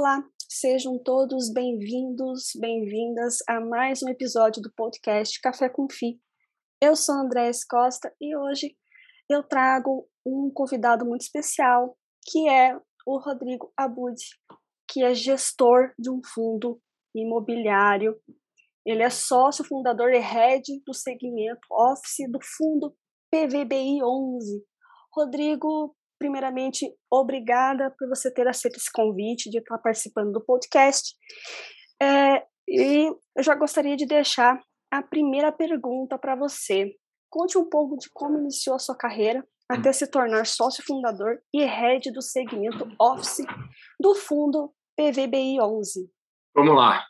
Olá, sejam todos bem-vindos, bem-vindas a mais um episódio do podcast Café com Fi. Eu sou Andrés Costa e hoje eu trago um convidado muito especial, que é o Rodrigo Abud, que é gestor de um fundo imobiliário. Ele é sócio fundador e head do segmento Office do fundo PVBI 11. Rodrigo, primeiramente, obrigada por você ter aceito esse convite de estar participando do podcast. É, e eu já gostaria de deixar a primeira pergunta para você. Conte um pouco de como iniciou a sua carreira até se tornar sócio fundador e head do segmento Office do fundo PVBI 11. Vamos lá.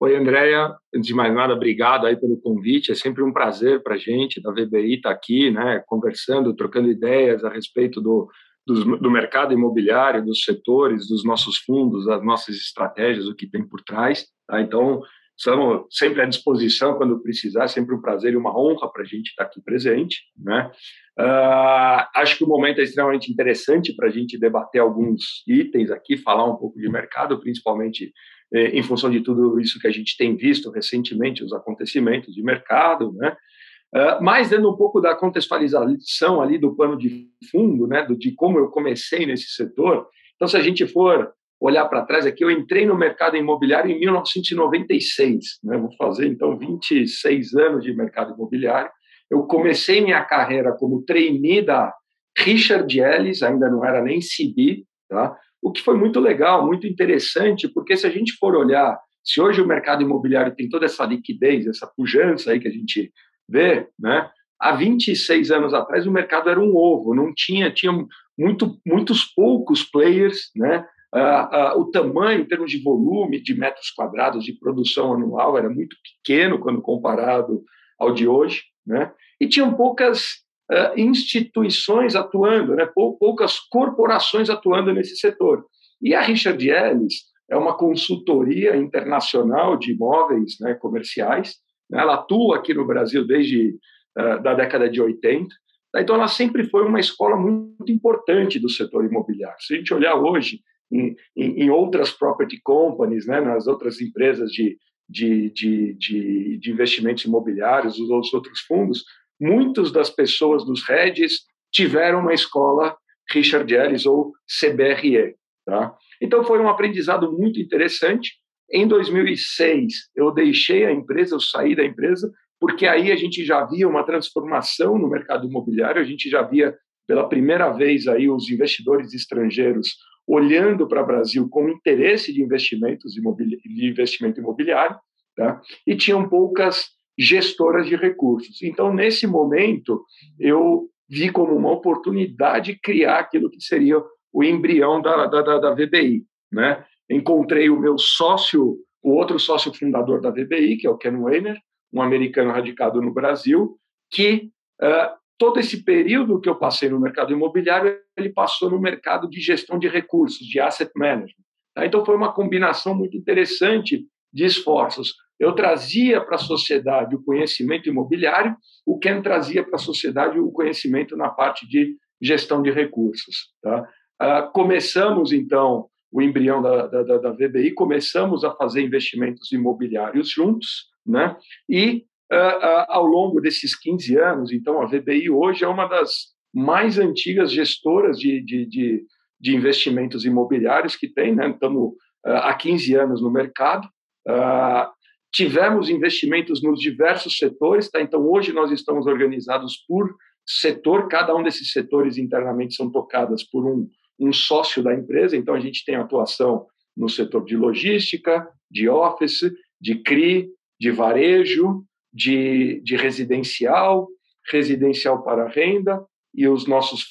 Oi, Andréia. Antes de mais nada, obrigado aí pelo convite. É sempre um prazer para a gente da VBI estar tá aqui, né, conversando, trocando ideias a respeito do, do, do mercado imobiliário, dos setores, dos nossos fundos, das nossas estratégias, o que tem por trás. Tá? Então, estamos sempre à disposição quando precisar, sempre um prazer e uma honra para a gente estar aqui presente. Né? Uh, acho que o momento é extremamente interessante para a gente debater alguns itens aqui, falar um pouco de mercado, principalmente eh, em função de tudo isso que a gente tem visto recentemente, os acontecimentos de mercado, né? Uh, mas dando um pouco da contextualização ali do plano de fundo, né, do, de como eu comecei nesse setor. Então, se a gente for olhar para trás aqui, eu entrei no mercado imobiliário em 1996, né? vou fazer então 26 anos de mercado imobiliário. Eu comecei minha carreira como trainee da Richard Ellis, ainda não era nem CB, tá? o que foi muito legal, muito interessante, porque se a gente for olhar, se hoje o mercado imobiliário tem toda essa liquidez, essa pujança aí que a gente vê, né? há 26 anos atrás o mercado era um ovo, não tinha, tinha muito, muitos poucos players, né? Uh, uh, o tamanho, em termos de volume de metros quadrados de produção anual, era muito pequeno quando comparado ao de hoje, né? e tinham poucas uh, instituições atuando, né? Pou, poucas corporações atuando nesse setor. E a Richard Ellis é uma consultoria internacional de imóveis né, comerciais? Ela atua aqui no Brasil desde da década de 80, então, ela sempre foi uma escola muito importante do setor imobiliário. Se a gente olhar hoje, em, em, outras property companies, né, nas outras empresas de, de, de, de, de investimentos imobiliários, os outros fundos, muitas das pessoas dos heads tiveram uma escola Richard Ellis ou CBRE. Tá? Então, foi um aprendizado muito interessante. Em 2006, eu deixei a empresa, eu saí da empresa, porque aí a gente já via uma transformação no mercado imobiliário, a gente já via pela primeira vez aí os investidores estrangeiros olhando para o Brasil com interesse de investimentos de investimento imobiliário, tá? e tinham poucas gestoras de recursos. Então, nesse momento, eu vi como uma oportunidade criar aquilo que seria o embrião da, da, da VBI. Né? Encontrei o meu sócio, o outro sócio fundador da VBI, que é o Ken Weiner, um americano radicado no Brasil, que uh, todo esse período que eu passei no mercado imobiliário, ele passou no mercado de gestão de recursos, de asset management. Tá? Então, foi uma combinação muito interessante de esforços. Eu trazia para a sociedade o conhecimento imobiliário, o Ken trazia para a sociedade o conhecimento na parte de gestão de recursos. Tá? Uh, começamos, então, o embrião da, da, da VBI, começamos a fazer investimentos imobiliários juntos, né? e uh, ao longo desses 15 anos. Então, a VBI hoje é uma das mais antigas gestoras de, de, de, de investimentos imobiliários que tem, né? estamos há 15 anos no mercado. tivemos investimentos nos diversos setores, tá? então hoje nós estamos organizados por setor, cada um desses setores internamente são tocadas por um, um sócio da empresa, então a gente tem atuação no setor de logística, de office, de CRI, de varejo, de, de residencial, residencial para renda e os nossos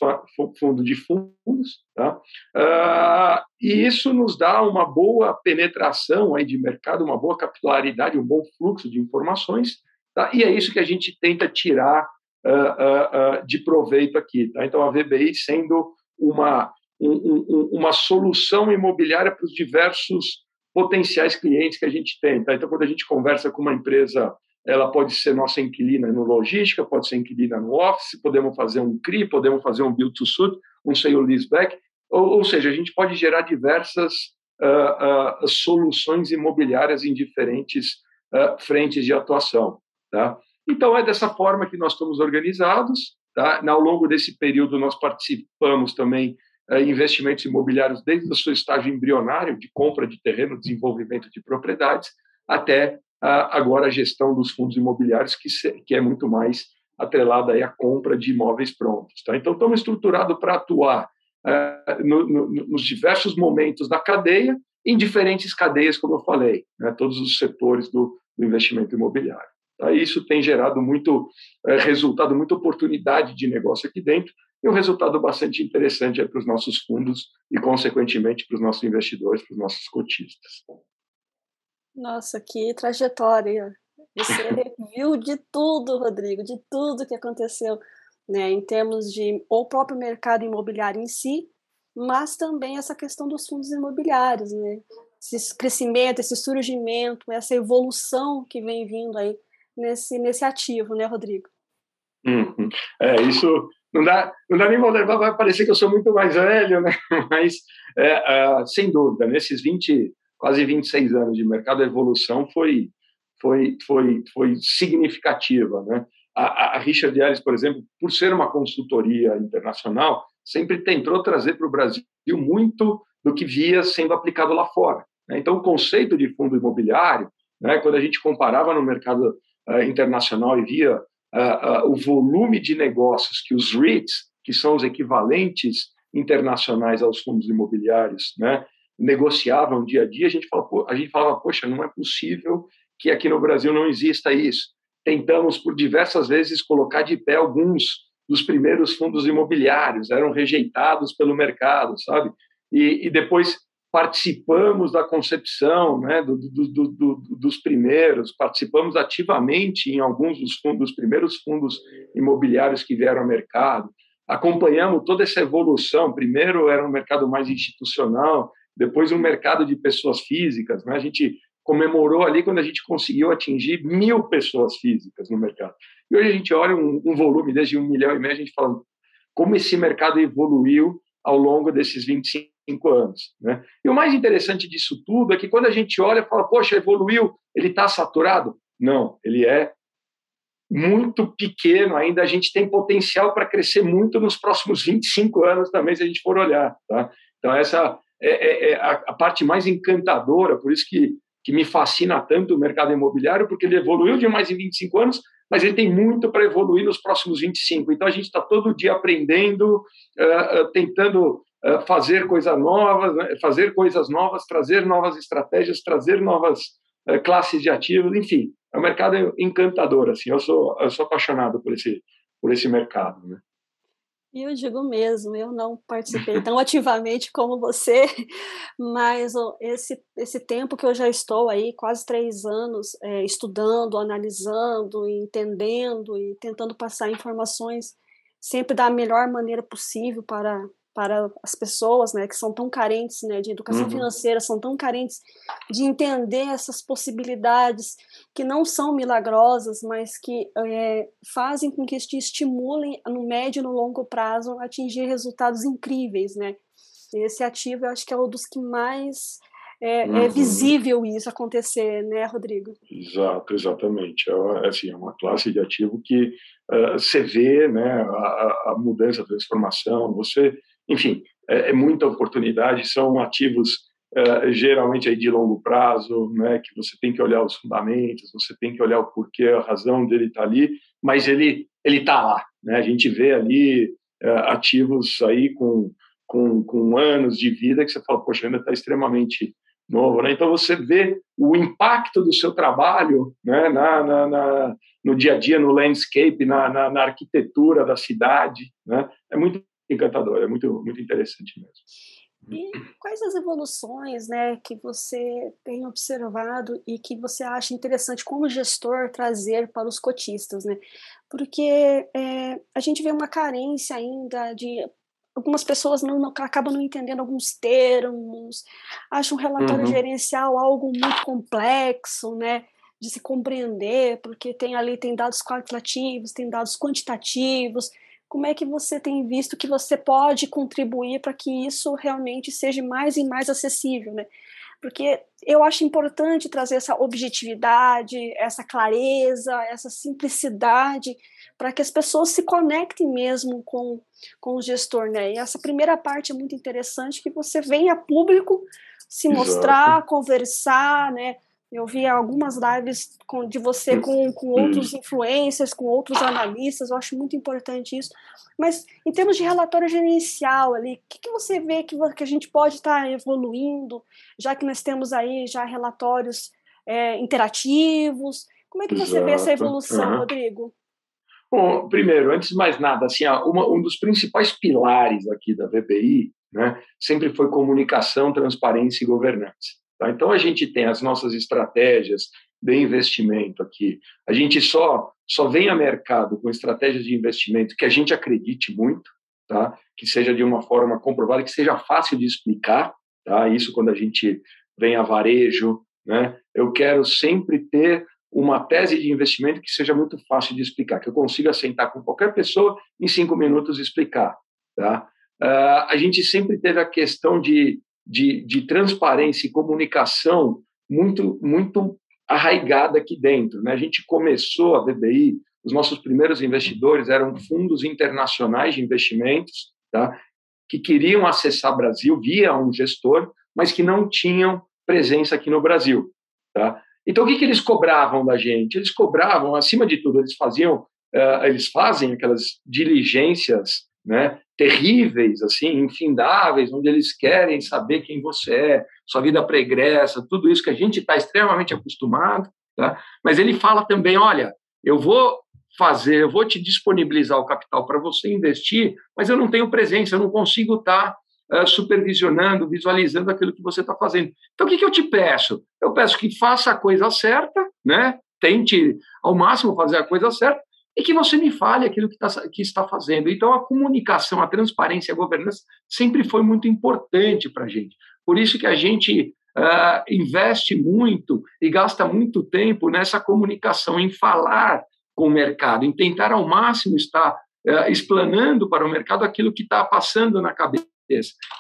fundos de fundos. Tá? Uh, e isso nos dá uma boa penetração aí de mercado, uma boa capilaridade, um bom fluxo de informações, tá? e é isso que a gente tenta tirar uh, uh, de proveito aqui. Tá? Então, a VBI sendo uma, um, um, uma solução imobiliária para os diversos potenciais clientes que a gente tem. Tá? Então, quando a gente conversa com uma empresa ela pode ser nossa inquilina no logística, pode ser inquilina no office, podemos fazer um CRI, podemos fazer um build to suit, um sale leaseback, ou, ou seja, a gente pode gerar diversas uh, uh, soluções imobiliárias em diferentes uh, frentes de atuação. Tá? Então, é dessa forma que nós estamos organizados. Tá? Ao longo desse período, nós participamos também investimentos imobiliários desde o seu estágio embrionário, de compra de terreno, desenvolvimento de propriedades, até agora a gestão dos fundos imobiliários, que, é muito mais atrelada à compra de imóveis prontos. Tá? Então, estamos estruturados para atuar no, nos diversos momentos da cadeia, em diferentes cadeias, como eu falei, né? todos os setores do, do investimento imobiliário. Tá? Isso tem gerado muito é, resultado, muita oportunidade de negócio aqui dentro e um resultado bastante interessante para os nossos fundos e, consequentemente, para os nossos investidores, para os nossos cotistas. Nossa, que trajetória! Você viu de tudo, Rodrigo, de tudo que aconteceu, né, em termos de o próprio mercado imobiliário em si, mas também essa questão dos fundos imobiliários, né? Esse crescimento, esse surgimento, essa evolução que vem vindo aí nesse, nesse ativo, né, Rodrigo? Uhum. É, isso não dá, não dá nem levar, vai parecer que eu sou muito mais velho, né? Mas, é, uh, sem dúvida, nesses 20, quase 26 anos de mercado, a evolução foi, foi, foi, foi significativa, né? A, a Richard Ellis, por exemplo, por ser uma consultoria internacional, sempre tentou trazer para o Brasil muito do que via sendo aplicado lá fora. Né? Então, o conceito de fundo imobiliário, né, quando a gente comparava no mercado uh, internacional e via o volume de negócios que os REITs, que são os equivalentes internacionais aos fundos imobiliários, né, negociavam dia a dia, a gente, falava, a gente falava, poxa, não é possível que aqui no Brasil não exista isso. Tentamos por diversas vezes colocar de pé alguns dos primeiros fundos imobiliários, eram rejeitados pelo mercado, sabe? E, e depois participamos da concepção né, do, do, do, dos primeiros, participamos ativamente em alguns dos, fundos, dos primeiros fundos imobiliários que vieram ao mercado, acompanhamos toda essa evolução. Primeiro era um mercado mais institucional, depois um mercado de pessoas físicas. Né? A gente comemorou ali quando a gente conseguiu atingir mil pessoas físicas no mercado. E hoje a gente olha um, um volume desde um milhão e meio, a gente fala como esse mercado evoluiu ao longo desses 25 anos. Né? E o mais interessante disso tudo é que quando a gente olha fala, poxa, evoluiu, ele está saturado? Não, ele é muito pequeno ainda, a gente tem potencial para crescer muito nos próximos 25 anos também, se a gente for olhar. Tá? Então, essa é, é, é a, a, parte mais encantadora, por isso que, que me fascina tanto o mercado imobiliário, porque ele evoluiu demais em 25 anos, mas ele tem muito para evoluir nos próximos 25. Então, a gente está todo dia aprendendo, uh, tentando uh, fazer coisas novas, né? fazer coisas novas, trazer novas estratégias, trazer novas uh, classes de ativos, enfim, é um mercado encantador. Assim, eu sou, eu sou apaixonado por esse, por esse mercado. Né? Eu digo mesmo, eu não participei tão ativamente como você, mas esse, esse tempo que eu já estou aí, quase três anos, é, estudando, analisando, entendendo e tentando passar informações sempre da melhor maneira possível para para as pessoas, né, que são tão carentes, né, de educação uhum. financeira, são tão carentes de entender essas possibilidades que não são milagrosas, mas que é, fazem com que te estimulem no médio e no longo prazo a atingir resultados incríveis, né? Esse ativo, eu acho que é um dos que mais é, é uhum. é, visível isso acontecer, né, Rodrigo? Exato, exatamente. É, assim, é uma classe de ativo que uh, você vê né, a, a, mudança, a transformação, você enfim, é, é muita oportunidade, são ativos é, geralmente aí de longo prazo, né, que você tem que olhar os fundamentos, você tem que olhar o porquê, a razão dele estar tá ali, mas ele ele está lá, né? A gente vê ali é, ativos aí com, com, com anos de vida que você fala, poxa, ainda está extremamente novo, né? Então você vê o impacto do seu trabalho, né, na, na, na no dia a dia, no landscape, na, na, na arquitetura da cidade, né? É muito encantador, é muito, muito interessante mesmo. E quais as evoluções né, que você tem observado e que você acha interessante como gestor trazer para os cotistas? Né? Porque é, a gente vê uma carência ainda de. Algumas pessoas não, não, acabam não entendendo alguns termos, acham um relatório uhum. gerencial algo muito complexo, né? De se compreender, porque tem ali tem dados qualitativos, tem dados quantitativos, como é que você tem visto que você pode contribuir para que isso realmente seja mais e mais acessível, né? porque eu acho importante trazer essa objetividade, essa clareza, essa simplicidade, para que as pessoas se conectem mesmo com, com o gestor, né? E essa primeira parte é muito interessante, que você vem a público se mostrar, Exato. conversar, né? Eu vi algumas lives com, de você com, com outros influencers, com outros analistas, eu acho muito importante isso. Mas em termos de relatório gerencial ali, o que, que você vê que, que a gente pode estar tá evoluindo, já que nós temos aí já relatórios é, interativos? Como é que você Exato. vê essa evolução, uhum. Rodrigo? Bom, primeiro, antes de mais nada, assim, uma, um dos principais pilares aqui da VBI né, sempre foi comunicação, transparência e governança. Tá? Então, a gente tem as nossas estratégias de investimento aqui. A gente só, só vem a mercado com estratégias de investimento que a gente acredite muito, tá? que seja de uma forma comprovada, que seja fácil de explicar. Tá? Isso quando a gente vem a varejo. Né? Eu quero sempre ter uma tese de investimento que seja muito fácil de explicar, que eu consiga sentar com qualquer pessoa em cinco minutos explicar. Tá? Uh, a gente sempre teve a questão de de, de transparência e comunicação muito, muito arraigada aqui dentro. Né? A gente começou a VBI, os nossos primeiros investidores eram fundos internacionais de investimentos, tá? que queriam acessar Brasil via um gestor, mas que não tinham presença aqui no Brasil. Tá? Então, o que, que eles cobravam da gente? Eles cobravam, acima de tudo, eles faziam, uh, eles fazem aquelas diligências né, terríveis, assim, infindáveis, onde eles querem saber quem você é, sua vida pregressa, tudo isso que a gente está extremamente acostumado. Tá? Mas ele fala também: olha, eu vou fazer, eu vou te disponibilizar o capital para você investir, mas eu não tenho presença, eu não consigo estar tá, uh, supervisionando, visualizando aquilo que você está fazendo. Então, o que, que eu te peço? Eu peço que faça a coisa certa, né? tente ao máximo fazer a coisa certa, e que você me fale aquilo que, tá, que está fazendo. Então, a comunicação, a transparência, a governança sempre foi muito importante para a gente. Por isso que a gente uh, investe muito e gasta muito tempo nessa comunicação, em falar com o mercado, em tentar ao máximo estar uh, explanando para o mercado aquilo que está passando na cabeça.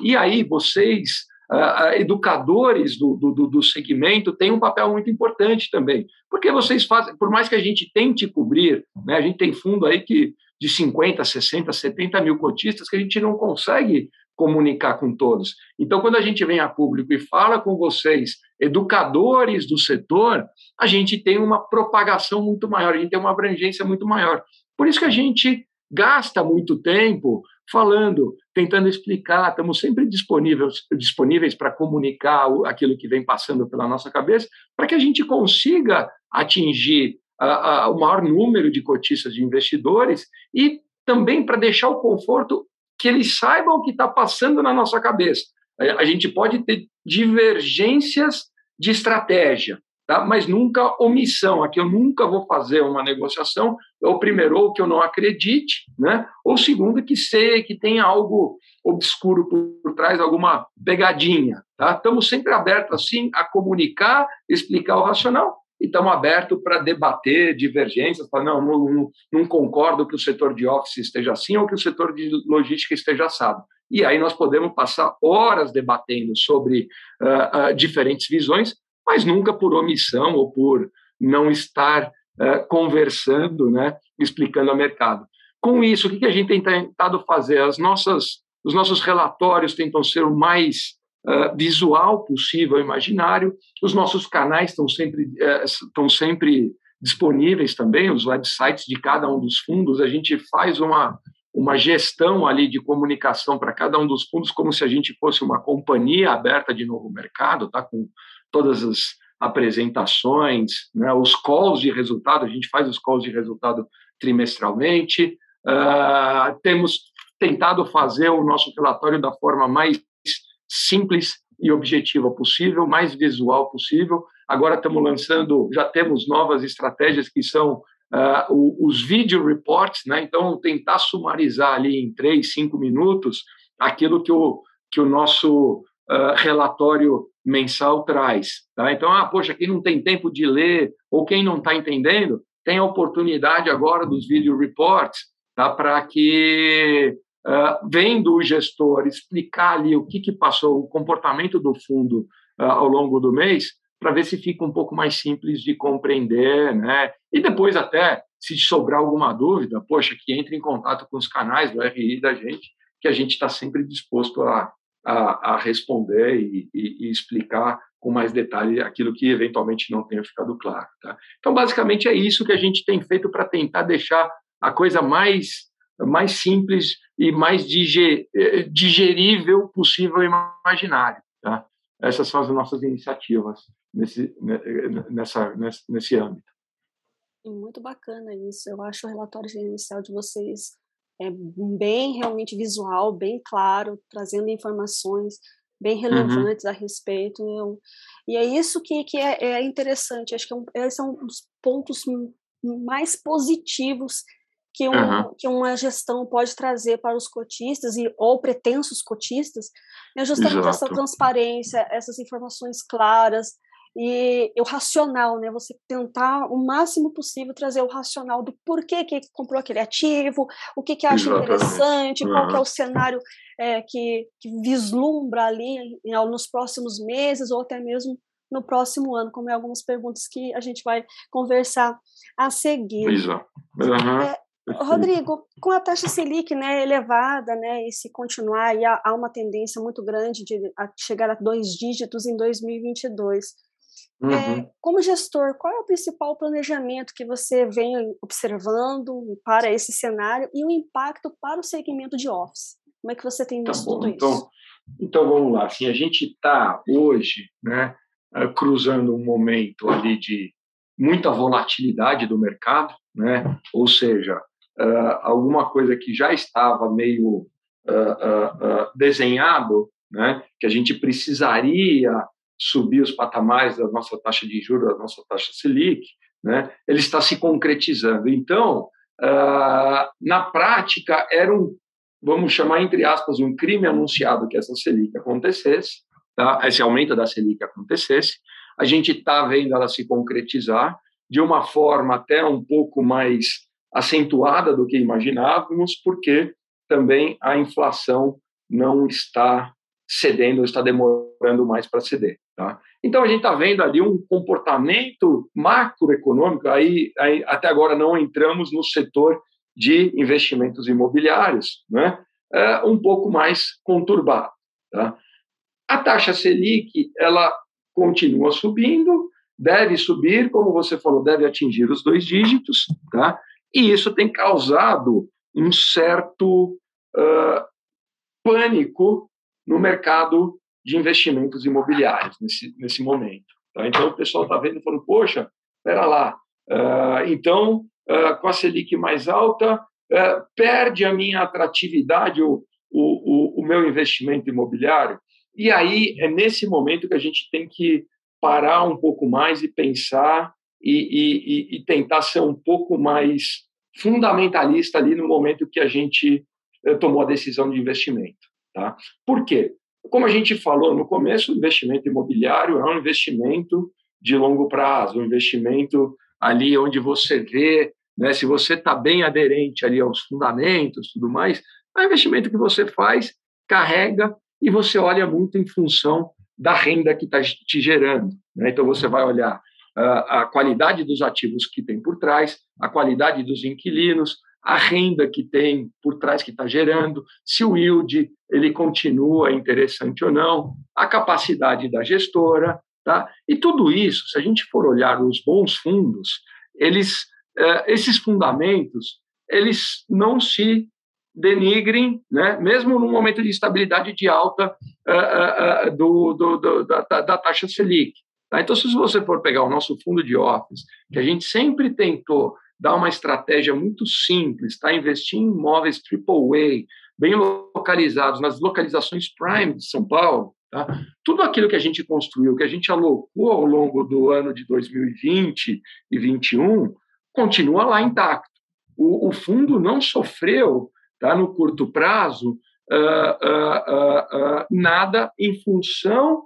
E aí, vocês uh, educadores do, do, do segmento têm um papel muito importante também, porque vocês fazem, por mais que a gente tente cobrir, né, a gente tem fundo aí que de 50, 60, 70 mil cotistas que a gente não consegue comunicar com todos. Então, quando a gente vem a público e fala com vocês, educadores do setor, a gente tem uma propagação muito maior, a gente tem uma abrangência muito maior. Por isso que a gente gasta muito tempo falando, tentando explicar, estamos sempre disponíveis, disponíveis para comunicar aquilo que vem passando pela nossa cabeça, para que a gente consiga atingir a, a, o maior número de cotistas de investidores e também para deixar o conforto que eles saibam o que está passando na nossa cabeça. A gente pode ter divergências de estratégia, tá? mas nunca omissão. Aqui eu nunca vou fazer uma negociação, ou primeiro, ou que eu não acredite, né? ou segundo, que sei que tem algo obscuro por, trás, alguma pegadinha. Tá? Estamos sempre abertos assim a comunicar, explicar o racional, e estamos abertos para debater divergências, para não, não, não concordo que o setor de office esteja assim ou que o setor de logística esteja assado. E aí nós podemos passar horas debatendo sobre uh, uh, diferentes visões, mas nunca por omissão ou por não estar uh, conversando, né, explicando ao mercado. Com isso, o que a gente tem tentado fazer? As nossas, os nossos relatórios tentam ser o mais uh, visual possível, imaginário. Os nossos canais estão sempre, uh, estão sempre disponíveis também, os websites de cada um dos fundos. A gente faz uma, uma gestão ali de comunicação para cada um dos fundos, como se a gente fosse uma companhia aberta de novo mercado, tá? com todas as apresentações, né, os calls de resultado, a gente faz os calls de resultado trimestralmente, uh, temos tentado fazer o nosso relatório da forma mais simples e objetiva possível, mais visual possível. Agora estamos lançando, já temos novas estratégias que são uh, os video reports, né? então tentar sumarizar ali em três, cinco minutos aquilo que o, que o nosso uh, relatório mensal traz. Tá? Então, ah, poxa, quem não tem tempo de ler ou quem não está entendendo, tem a oportunidade agora dos video reports tá? para que, uh, vendo o gestor explicar ali o que, que passou, o comportamento do fundo ao longo do mês, para ver se fica um pouco mais simples de compreender, né? E depois até, se sobrar alguma dúvida, poxa, que entre em contato com os canais do RI da gente, que a gente está sempre disposto a, a, a responder e, e, e, explicar com mais detalhe aquilo que eventualmente não tenha ficado claro. Tá? Então, basicamente, é isso que a gente tem feito para tentar deixar a coisa mais, mais simples e mais eh, digerível possível imaginário. Tá? Essas são as nossas iniciativas nesse, né, nessa, nesse, nesse âmbito. Muito bacana isso. Eu acho o relatório inicial de vocês é bem realmente visual, bem claro, trazendo informações bem uhum. relevantes uhum. a respeito. Eu, e é isso que, que é, é interessante. Acho que é um, esses são os pontos mais positivos que, um, uhum. que uma gestão pode trazer para os cotistas e ou pretensos cotistas, é justamente Exato. essa transparência, essas informações claras, e o racional, né? Você tentar o máximo possível trazer o racional do porquê que comprou aquele ativo, o que que acha Exatamente. interessante, uhum. qual que é o cenário é, que, que, vislumbra ali nos próximos meses ou até mesmo no próximo ano, como é algumas perguntas que a gente vai conversar a seguir. Exato. Uhum. É, Rodrigo, com a taxa Selic né, elevada, né, e se continuar, e há, uma tendência muito grande de chegar a dois dígitos em 2022. Uhum. É, como gestor, qual é o principal planejamento que você vem observando para esse cenário e o impacto para o segmento de office? Como é que você tem tá visto tá tudo então, isso? Então, vamos lá. Assim, a gente está hoje né, eh, cruzando um momento ali de muita volatilidade do mercado, né? ou seja, uh, alguma coisa que já estava meio uh, uh, desenhado, né? que a gente precisaria subir os patamares da nossa taxa de juros, da nossa taxa Selic, né, ele está se concretizando. Então, uh, na prática, era um, vamos chamar entre aspas, um crime anunciado que essa Selic acontecesse, tá? esse aumento da Selic acontecesse. A gente está vendo ela se concretizar de uma forma até um pouco mais acentuada do que imaginávamos, porque também a inflação não está cedendo, está demorando mais para ceder. Tá? Então, a gente está vendo ali um comportamento macroeconômico, aí, aí, até agora não entramos no setor de investimentos imobiliários, né? É um pouco mais conturbado. Tá? A taxa Selic, ela continua subindo, deve subir, como você falou, deve atingir os dois dígitos, tá? e isso tem causado um certo uh, pânico no mercado de investimentos imobiliários nesse, nesse momento. Tá? Então, o pessoal está vendo e falando, poxa, espera lá, uh, então, uh, com a Selic mais alta, uh, perde a minha atratividade, o, o, o meu investimento imobiliário? E aí, é nesse momento que a gente tem que parar um pouco mais e pensar e, e, e tentar ser um pouco mais fundamentalista ali no momento que a gente eh, tomou a decisão de investimento. Tá? Por quê? Como a gente falou no começo, o investimento imobiliário é um investimento de longo prazo, um investimento ali onde você vê, né, se você está bem aderente ali aos fundamentos, tudo mais, é um investimento que você faz, carrega e você olha muito em função da renda que está te gerando. Né? Então você vai olhar uh, a qualidade dos ativos que tem por trás, a qualidade dos inquilinos, a renda que tem por trás que está gerando, se o yield ele continua interessante ou não, a capacidade da gestora, tá? E tudo isso, se a gente for olhar os bons fundos, eles, eh, esses fundamentos, eles não se denigrem, né? Mesmo no momento de estabilidade de alta uh, uh, do, do, do da, da, taxa Selic. Tá? Então, se você for pegar o nosso fundo de office, que a gente sempre tentou dar uma estratégia muito simples, tá? Investir em imóveis AAA, bem localizados, nas localizações prime de São Paulo, tá? Tudo aquilo que a gente construiu, que a gente alocou ao longo do ano de 2020 e 2021, continua lá intacto. O, o fundo não sofreu, tá? No curto prazo, uh, uh, uh, nada em função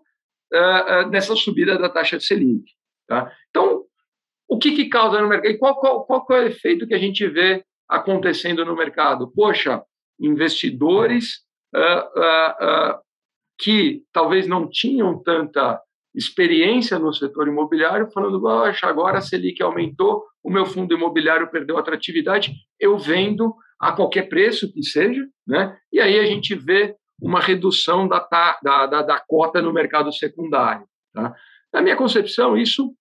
dessa subida da taxa de Selic, tá? Então o que, que causa no mercado? E qual, qual, qual é o efeito que a gente vê acontecendo no mercado? Poxa, investidores uh, uh, uh, que talvez não tinham tanta experiência no setor imobiliário, falando, poxa, agora a Selic aumentou, o meu fundo imobiliário perdeu atratividade, eu vendo a qualquer preço que seja, né? e aí a gente vê uma redução da, da, da, da cota no mercado secundário. Tá? Na minha concepção, isso,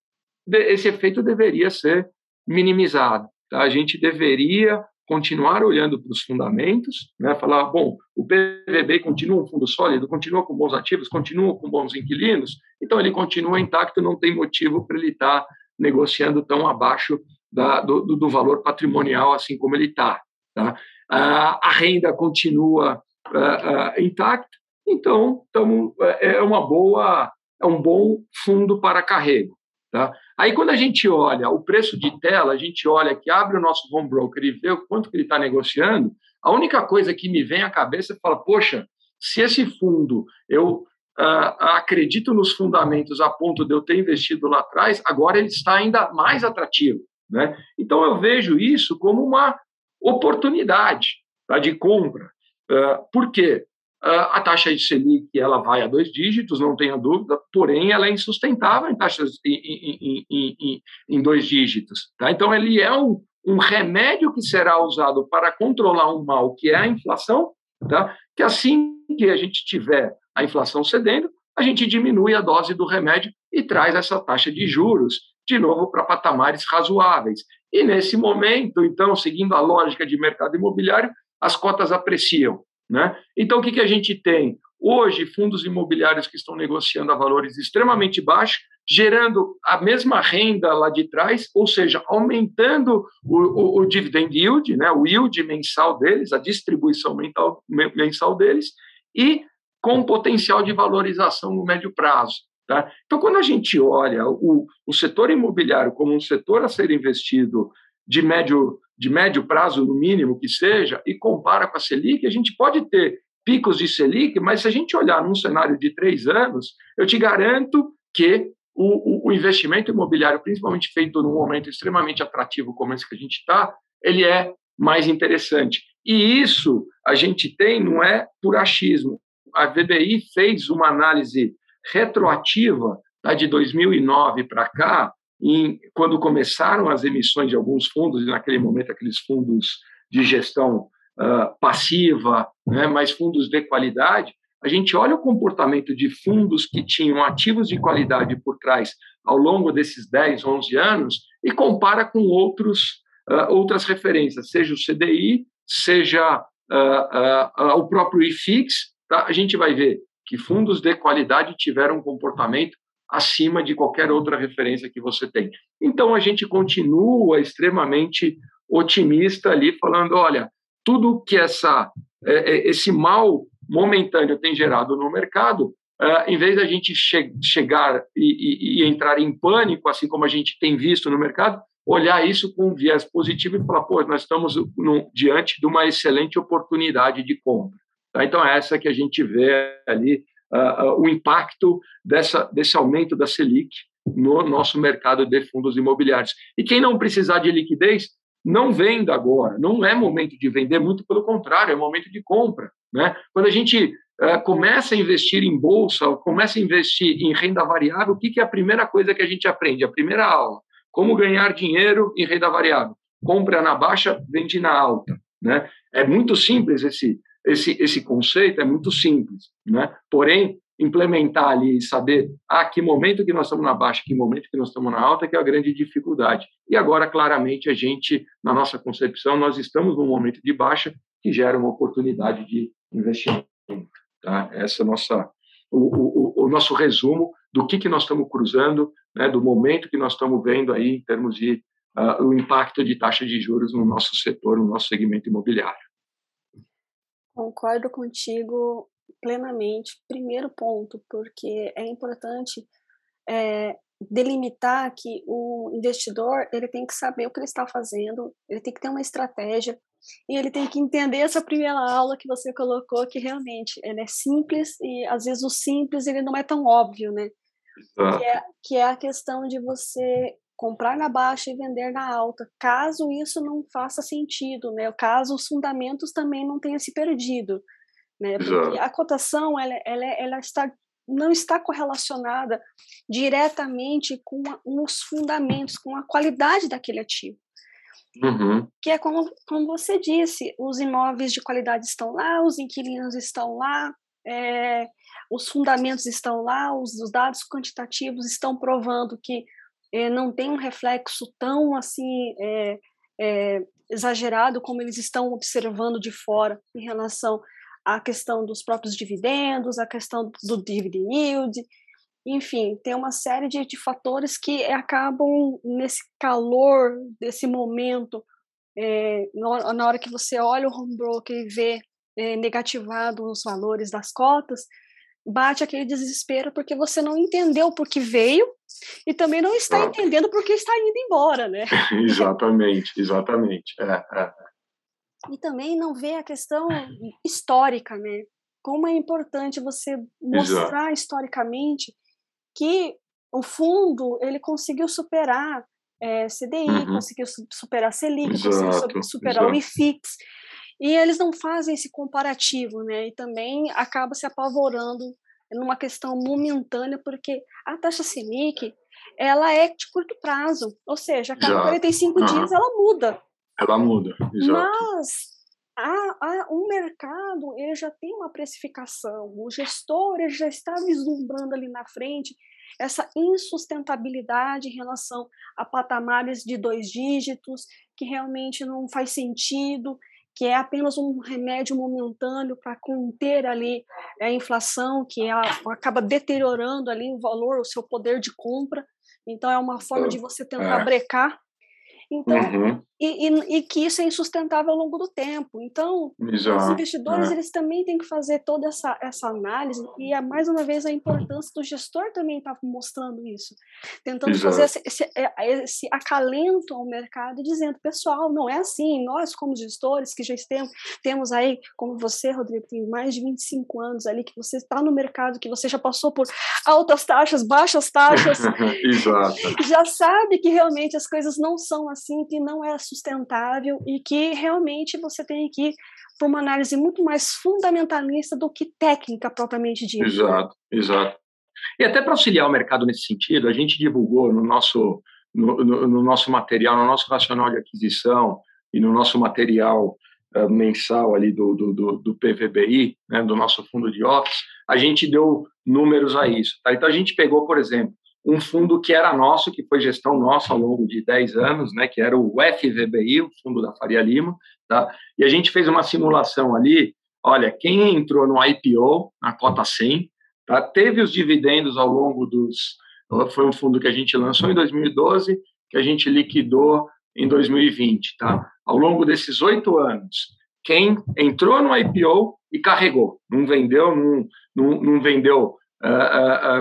esse efeito deveria ser minimizado. Tá? A gente deveria continuar olhando para os fundamentos, né? falar, bom, o PVB continua um fundo sólido, continua com bons ativos, continua com bons inquilinos, então ele continua intacto, não tem motivo para ele estar tá negociando tão abaixo da, do, do, valor patrimonial, assim como ele está. Tá? A, a, renda continua uh, uh, intacta, então tamo, é, é uma boa, é um bom fundo para carrego. Tá? Aí, quando a gente olha o preço de tela, a gente olha que abre o nosso home broker e vê o quanto que ele está negociando, a única coisa que me vem à cabeça é falar, poxa, se esse fundo eu uh, acredito nos fundamentos a ponto de eu ter investido lá atrás, agora ele está ainda mais atrativo. Né? Então, eu vejo isso como uma oportunidade tá, de compra. Uh, por quê? A taxa de Selic ela vai a dois dígitos, não tenha dúvida, porém ela é insustentável em taxas em, em, em, em dois dígitos. Tá? Então, ele é um, um, remédio que será usado para controlar um mal que é a inflação, tá? que assim que a gente tiver a inflação cedendo, a gente diminui a dose do remédio e traz essa taxa de juros de novo para patamares razoáveis. E nesse momento, então, seguindo a lógica de mercado imobiliário, as cotas apreciam. Né? Então, o que, que a gente tem? Hoje, fundos imobiliários que estão negociando a valores extremamente baixos, gerando a mesma renda lá de trás, ou seja, aumentando o, o, o dividend yield, né, o yield mensal deles, a distribuição mental, mensal deles, e com potencial de valorização no médio prazo. Tá? Então, quando a gente olha o, o setor imobiliário como um setor a ser investido de médio de médio prazo, no mínimo que seja, e compara com a Selic, a gente pode ter picos de Selic, mas se a gente olhar num cenário de três anos, eu te garanto que o, o, investimento imobiliário, principalmente feito num momento extremamente atrativo como esse que a gente está, ele é mais interessante. E isso a gente tem não é por achismo. A VBI fez uma análise retroativa tá, de 2009 para cá, em, quando começaram as emissões de alguns fundos, e naquele momento aqueles fundos de gestão uh, passiva, né, mas fundos de qualidade, a gente olha o comportamento de fundos que tinham ativos de qualidade por trás ao longo desses 10, 11 anos e compara com outros, uh, outras referências, seja o CDI, seja uh, o próprio IFIX, tá? a gente vai ver que fundos de qualidade tiveram um comportamento acima de qualquer outra referência que você tem. Então a gente continua extremamente otimista ali, falando, olha, tudo que essa é, é, esse mal momentâneo tem gerado no mercado, uh, em vez da gente che chegar e, e, e, entrar em pânico, assim como a gente tem visto no mercado, olhar isso com um viés positivo e falar, pô, nós estamos no, diante de uma excelente oportunidade de compra. Tá? Então, é essa que a gente vê ali uh, o impacto dessa, desse aumento da Selic no nosso mercado de fundos imobiliários. E quem não precisar de liquidez, não venda agora. Não é momento de vender, muito pelo contrário, é momento de compra. Né? Quando a gente uh, começa a investir em bolsa, começa a investir em renda variável, o que, que é a primeira coisa que a gente aprende? A primeira aula. Como ganhar dinheiro em renda variável. Compra na baixa, vende na alta. Né? É muito simples esse, esse, esse conceito é muito simples, né? Porém, implementar ali e saber ah, que momento que nós estamos na baixa, que momento que nós estamos na alta, que é a grande dificuldade. E agora, claramente, a gente, na nossa concepção, nós estamos num momento de baixa que gera uma oportunidade de investimento. Tá? Essa é nossa, o, o, o nosso resumo do que, que nós estamos cruzando, né, do momento que nós estamos vendo aí em termos de uh, o impacto de taxa de juros no nosso setor, no nosso segmento imobiliário. Concordo contigo plenamente. Primeiro ponto, porque é importante é, delimitar que o investidor ele tem que saber o que ele está fazendo, ele tem que ter uma estratégia e ele tem que entender essa primeira aula que você colocou, que realmente ele é simples e às vezes o simples ele não é tão óbvio, né? Que é, que é a questão de você comprar na baixa e vender na alta, caso isso não faça sentido, né? Caso os fundamentos também não tenham se perdido, né? Porque a cotação ela, ela, ela está não está correlacionada diretamente com a, os fundamentos, com a qualidade daquele ativo. Uhum. Que é como, como você disse, os imóveis de qualidade estão lá, os inquilinos estão lá, é, os fundamentos estão lá, os, os, dados quantitativos estão provando que é, não tem um reflexo tão assim é, é, exagerado como eles estão observando de fora em relação à questão dos próprios dividendos, a questão do dividend yield, enfim, tem uma série de, de fatores que acabam nesse calor desse momento, é, na hora que você olha o home broker e vê é, negativado os valores das cotas, bate aquele desespero porque você não entendeu por que veio e também não está ah. entendendo por que está indo embora, né? exatamente, exatamente. É, é, é. E também não vê a questão histórica, né? Como é importante você mostrar Exato. historicamente que o fundo ele conseguiu superar é, CDI, uhum. conseguiu superar Selic, exato, conseguiu superar exato. o IFIX, e eles não fazem esse comparativo, né? E também acaba se apavorando numa questão momentânea, porque a taxa Selic ela é de curto prazo, ou seja, a cada exato. 45 uhum. dias ela muda. Ela muda, exato. Mas a, a, um mercado ele já tem uma precificação, o gestor ele já está vislumbrando ali na frente essa insustentabilidade em relação a patamares de dois dígitos, que realmente não faz sentido, que é apenas um remédio momentâneo para conter ali a inflação, que é acaba deteriorando ali o valor, o seu poder de compra. Então, é uma forma de você tentar é. brecar então, uhum. E, e, e, que isso é insustentável ao longo do tempo. Então, os investidores é. eles também têm que fazer toda essa, essa análise e, é, mais uma vez, a importância do gestor também está mostrando isso. Tentando fazer esse, esse, é, esse, acalento ao mercado, dizendo, pessoal, não é assim. Nós, como gestores, que já temos, temos aí, como você, Rodrigo, tem mais de 25 anos ali, que você está no mercado, que você já passou por altas taxas, baixas taxas, já sabe que realmente as coisas não são assim assim que não é sustentável e que realmente você tem que ir para uma análise muito mais fundamentalista do que técnica propriamente dita. Exato, exato. E até para auxiliar o mercado nesse sentido, a gente divulgou no nosso, no, no, no nosso material, no nosso racional de aquisição e no nosso material uh, mensal ali do, do, do, do PVBI, né, do nosso fundo de office, a gente deu números a isso. Tá? Então, a gente pegou, por exemplo, um fundo que era nosso, que foi gestão nossa ao longo de 10 anos, né, que era o FVBI, o fundo da Faria Lima, tá? E a gente fez uma simulação ali, olha, quem entrou no IPO, na cota 100, tá? Teve os dividendos ao longo dos foi um fundo que a gente lançou em 2012, que a gente liquidou em 2020, tá? Ao longo desses oito anos, quem entrou no IPO e carregou, não vendeu, não, não, não vendeu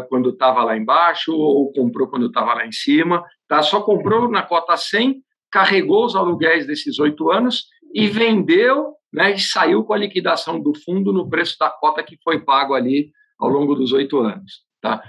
quando estava lá embaixo ou comprou quando estava lá em cima, tá? Só comprou na cota 100, carregou os aluguéis desses oito anos e vendeu, né? E saiu com a liquidação do fundo no preço da cota que foi pago ali ao longo dos oito anos, tá?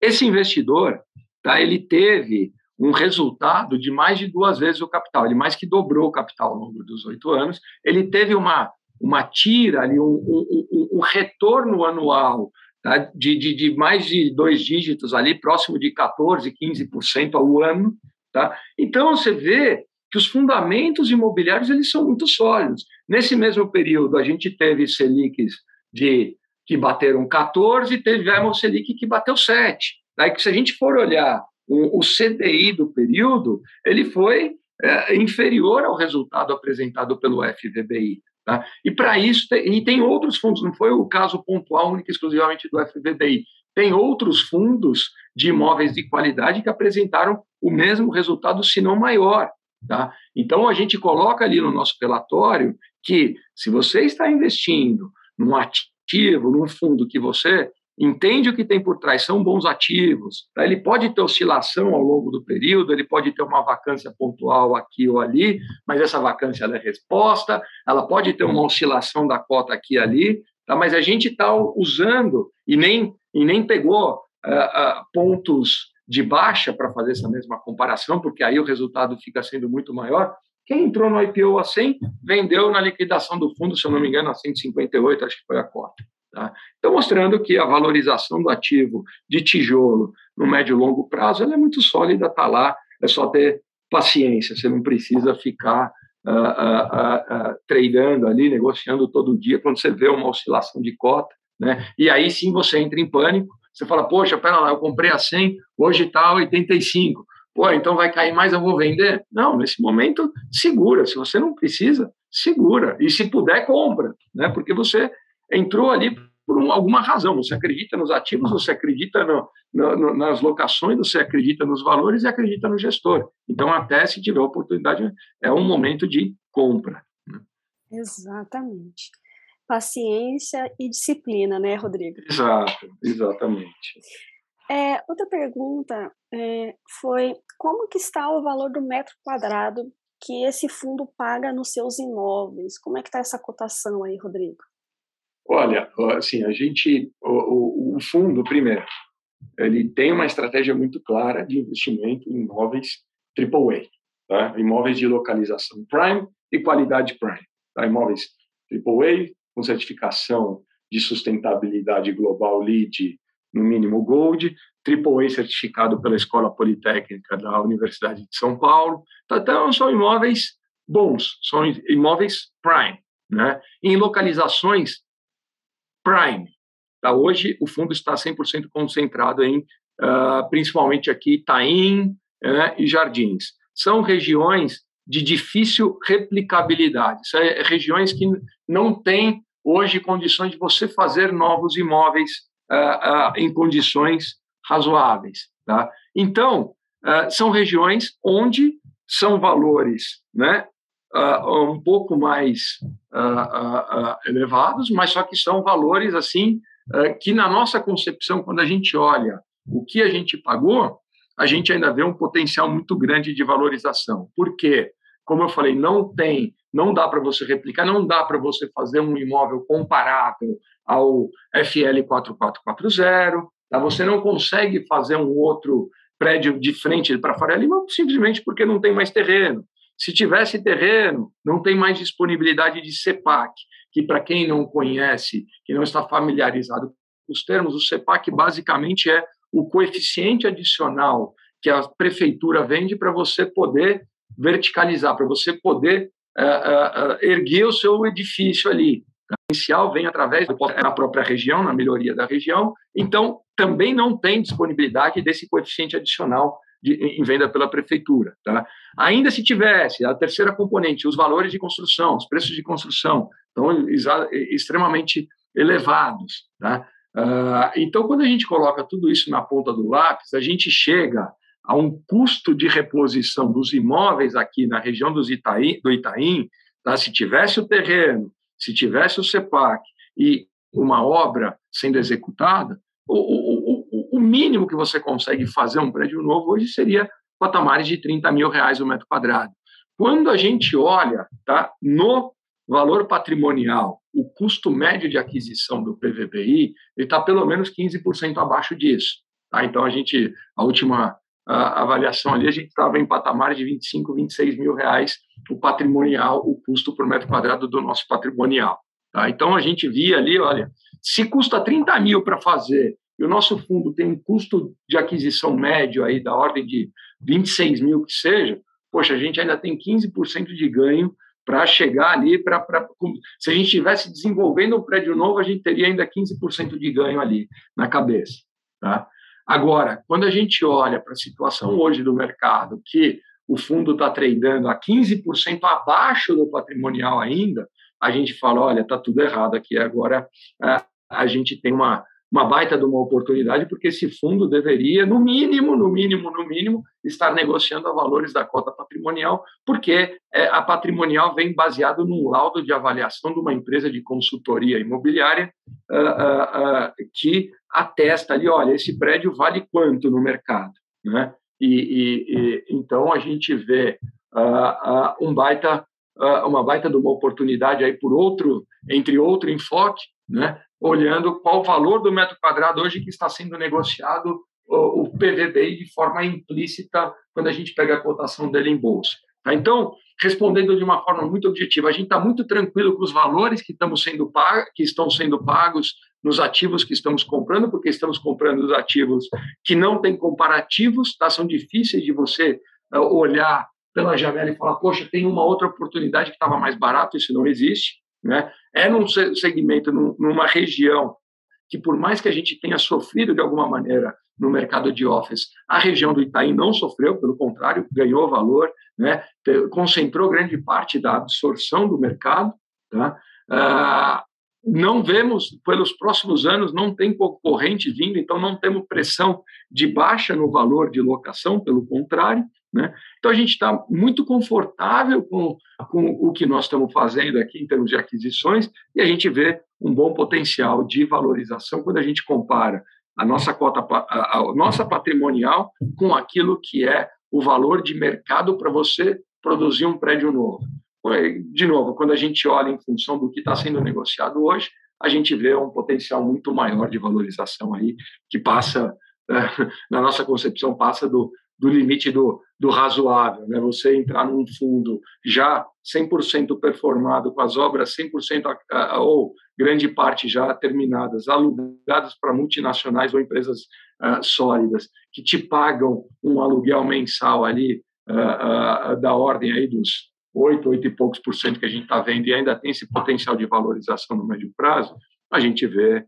Esse investidor, tá? Ele teve um resultado de mais de duas vezes o capital, ele mais que dobrou o capital ao longo dos oito anos. Ele teve uma uma tira ali, um, um, um, retorno anual tá? de, de, de, mais de dois dígitos ali, próximo de 14%, 15% ao ano. Tá? Então, você vê que os fundamentos imobiliários eles são muito sólidos. Nesse mesmo período, a gente teve Selics de, que bateram 14, tivemos Selic que bateu 7. Daí que se a gente for olhar o, o CDI do período, ele foi é, inferior ao resultado apresentado pelo FVBI. Tá? E para isso, tem, e tem outros fundos, não foi o caso pontual único exclusivamente do FVBI, tem outros fundos de imóveis de qualidade que apresentaram o mesmo resultado, se não maior. Tá? Então, a gente coloca ali no nosso relatório que, se você está investindo num ativo, num fundo que você entende o que tem por trás, são bons ativos. Tá? Ele pode ter oscilação ao longo do período, ele pode ter uma vacância pontual aqui ou ali, mas essa vacância é resposta, ela pode ter uma oscilação da cota aqui e ali, tá? mas a gente está usando e nem, e nem pegou uh, uh, pontos de baixa para fazer essa mesma comparação, porque aí o resultado fica sendo muito maior. Quem entrou no IPO a 100, vendeu na liquidação do fundo, se eu não me engano, a 158, acho que foi a cota. Tá? Então, mostrando que a valorização do ativo de tijolo no médio e longo prazo é muito sólida, está lá, é só ter paciência, você não precisa ficar uh, uh, uh, ali, negociando todo dia, quando você vê uma oscilação de cota, né? e aí sim você entra em pânico, você fala, poxa, pera lá, eu comprei a 100, hoje está a 85, pô, então vai cair mais, eu vou vender? Não, nesse momento, segura, se você não precisa, segura, e se puder, compra, né? porque você entrou ali por um, alguma razão. Você acredita nos ativos, você acredita no, no, nas locações, você acredita nos valores e acredita no gestor. Então, até se tiver oportunidade, é um momento de compra. Né? Exatamente. Paciência e disciplina, né, Rodrigo? Exato, exatamente. É, outra pergunta é, foi como que está o valor do metro quadrado que esse fundo paga nos seus imóveis? Como é que está essa cotação aí, Rodrigo? Olha, assim, a gente, o, o, fundo, primeiro, ele tem uma estratégia muito clara de investimento em imóveis AAA, tá? imóveis de localização prime e qualidade prime, tá? imóveis AAA com certificação de sustentabilidade global LEED no mínimo Gold, AAA certificado pela Escola Politécnica da Universidade de São Paulo. Tá? Então, são imóveis bons, são imóveis prime, né? Em localizações Prime. Tá? Hoje, o fundo está 100% concentrado em, uh, principalmente aqui, Itaim uh, e Jardins. São regiões de difícil replicabilidade. São é, regiões que não têm hoje condições de você fazer novos imóveis uh, em condições razoáveis. Tá? Então, são regiões onde são valores né, uh, um pouco mais uh, elevados, mas só que são valores assim que na nossa concepção, quando a gente olha o que a gente pagou, a gente ainda vê um potencial muito grande de valorização. Por quê? Como eu falei, não tem, não dá para você replicar, não dá para você fazer um imóvel comparável ao FL 4440, tá? você não consegue fazer um outro prédio de frente para Faria Lima simplesmente porque não tem mais terreno. Se tivesse terreno, não tem mais disponibilidade de CEPAC, que para quem não conhece, que não está familiarizado com os termos, o CEPAC basicamente é o coeficiente adicional que a prefeitura vende para você poder verticalizar, para você poder uh, uh, erguer o seu edifício ali. O inicial vem através da própria região, na melhoria da região, então também não tem disponibilidade desse coeficiente adicional de, em venda pela prefeitura. Tá? Ainda se tivesse a terceira componente, os valores de construção, os preços de construção estão extremamente elevados. Tá? Uh, então, quando a gente coloca tudo isso na ponta do lápis, a gente chega a um custo de reposição dos imóveis aqui na região dos Itaim, do Itaim, tá? se tivesse o terreno, se tivesse o CEPAC e uma obra sendo executada, o, o, mínimo que você consegue fazer um prédio novo hoje seria patamares de 30 mil reais o metro quadrado. Quando a gente olha tá, no valor patrimonial, o custo médio de aquisição do PVBI, ele está pelo menos 15% abaixo disso. Tá? Então, a gente, a última a avaliação ali, a gente estava em patamares de 25, 26 mil reais o patrimonial, o custo por metro quadrado do nosso patrimonial. Tá? Então, a gente via ali, olha, se custa 30 mil para fazer e o nosso fundo tem um custo de aquisição médio aí da ordem de 26 mil que seja, poxa, a gente ainda tem 15% de ganho para chegar ali, para se a gente estivesse desenvolvendo um prédio novo, a gente teria ainda 15% de ganho ali na cabeça. Tá? Agora, quando a gente olha para a situação hoje do mercado, que o fundo está tradando a 15% abaixo do patrimonial ainda, a gente fala, olha, está tudo errado aqui, agora a gente tem uma, uma baita de uma oportunidade, porque esse fundo deveria, no mínimo, no mínimo, no mínimo, estar negociando a valores da cota patrimonial, porque é, a patrimonial vem baseado num laudo de avaliação de uma empresa de consultoria imobiliária uh, uh, uh, que atesta ali, olha, esse prédio vale quanto no mercado, né? E, e, e então a gente vê um baita uma baita de uma oportunidade aí por outro entre outro enfoque, né? Olhando qual o valor do metro quadrado hoje que está sendo negociado o, PVBI de forma implícita quando a gente pega a cotação dele em bolsa. Tá? Então, respondendo de uma forma muito objetiva, a gente está muito tranquilo com os valores que, estamos sendo que estão sendo pagos nos ativos que estamos comprando, porque estamos comprando os ativos que não têm comparativos, tá? são difíceis de você uh, olhar pela janela e falar, poxa, tem uma outra oportunidade que estava mais barato, isso não existe. Né? É num segmento, num, numa região que, por mais que a gente tenha sofrido de alguma maneira no mercado de office, a região do Itaim não sofreu, pelo contrário, ganhou valor, né? concentrou grande parte da absorção do mercado. Tá? Ah, não vemos, pelos próximos anos, não tem concorrente vindo, então não temos pressão de baixa no valor de locação, pelo contrário. Né? Então a gente está muito confortável com, com o que nós estamos fazendo aqui em termos de aquisições e a gente vê um bom potencial de valorização quando a gente compara a nossa cota, a, a nossa patrimonial com aquilo que é o valor de mercado para você produzir um prédio novo de novo, quando a gente olha em função do que está sendo negociado hoje, a gente vê um potencial muito maior de valorização aí, que passa, na nossa concepção, passa do, do limite do, do razoável. Né? Você entrar num fundo já 100% performado, com as obras 100% ou grande parte já terminadas, alugadas para multinacionais ou empresas uh, sólidas, que te pagam um aluguel mensal ali uh, uh, da ordem aí dos 8, 8 e poucos por cento que a gente está vendo e ainda tem esse potencial de valorização no médio prazo, a gente vê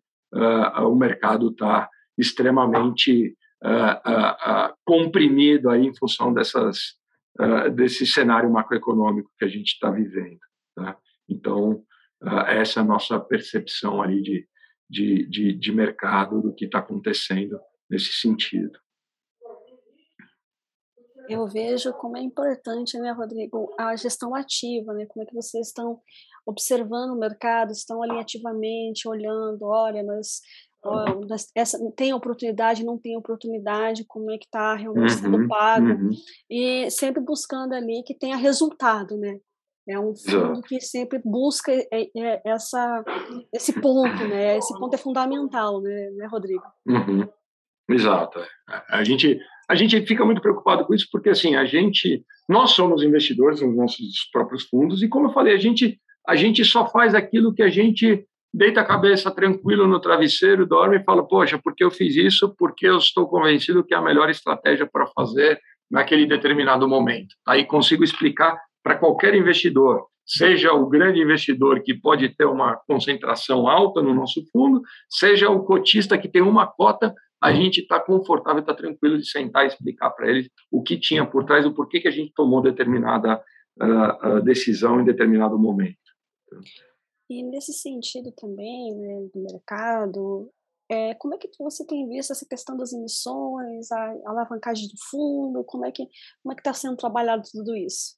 o mercado está extremamente uh, uh, comprimido aí em função dessas, desse cenário macroeconômico que a gente está vivendo. Tá? Então, essa é a nossa percepção ali de, de, de, de mercado do que está acontecendo nesse sentido eu vejo como é importante, né, Rodrigo, a gestão ativa, né? Como é que vocês estão observando o mercado, estão ali ativamente olhando, olha, ó, essa tem oportunidade, não tem oportunidade, como é que está realmente uhum, sendo pago uhum. e sempre buscando ali que tenha resultado, né? É um fundo que sempre busca essa, esse ponto, né? Esse ponto é fundamental, né, né Rodrigo? Uhum. Exato. É. A gente a gente fica muito preocupado com isso porque assim a gente nós somos investidores nos nossos próprios fundos e como eu falei a gente a gente só faz aquilo que a gente deita a cabeça tranquilo no travesseiro dorme e fala poxa porque eu fiz isso porque eu estou convencido que é a melhor estratégia para fazer naquele determinado momento aí consigo explicar para qualquer investidor seja o grande investidor que pode ter uma concentração alta no nosso fundo seja o cotista que tem uma cota a gente está confortável, está tranquilo de sentar e explicar para eles o que tinha por trás, o porquê que a gente tomou determinada uh, decisão em determinado momento. E nesse sentido também, né, do mercado, é, como é que você tem visto essa questão das emissões, a, a alavancagem do fundo, como é que como é que está sendo trabalhado tudo isso?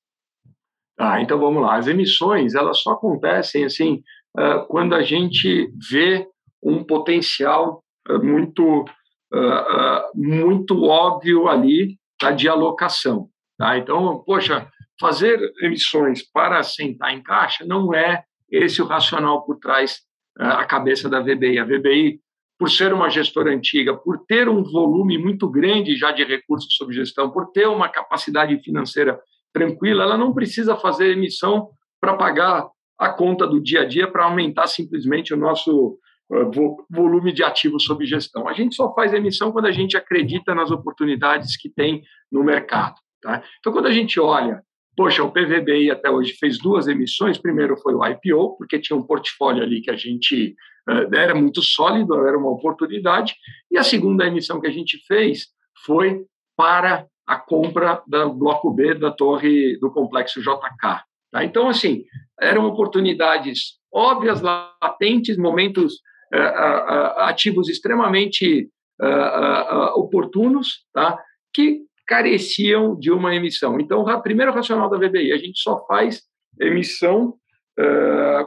Ah, então vamos lá. As emissões elas só acontecem assim uh, quando a gente vê um potencial muito uh, muito óbvio ali tá, de alocação. Tá? Então, poxa, fazer emissões para sentar em caixa não é esse o racional por trás uh, a cabeça da VBI. A VBI, por ser uma gestora antiga, por ter um volume muito grande já de recursos sob gestão, por ter uma capacidade financeira tranquila, ela não precisa fazer emissão para pagar a conta do dia a dia para aumentar simplesmente o nosso eh, volume de ativos sob gestão. A gente só faz emissão quando a gente acredita nas oportunidades que tem no mercado. Tá? Então, quando a gente olha, poxa, o PVBI até hoje fez duas emissões. Primeiro foi o IPO, porque tinha um portfólio ali que a gente uh, era muito sólido, era uma oportunidade. E a segunda emissão que a gente fez foi para a compra do bloco B da torre do complexo JK. Tá? Então, assim, eram oportunidades óbvias, latentes, momentos é, ativos extremamente oportunos, tá? que careciam de uma emissão. Então, o primeiro racional da VBI, a gente só faz emissão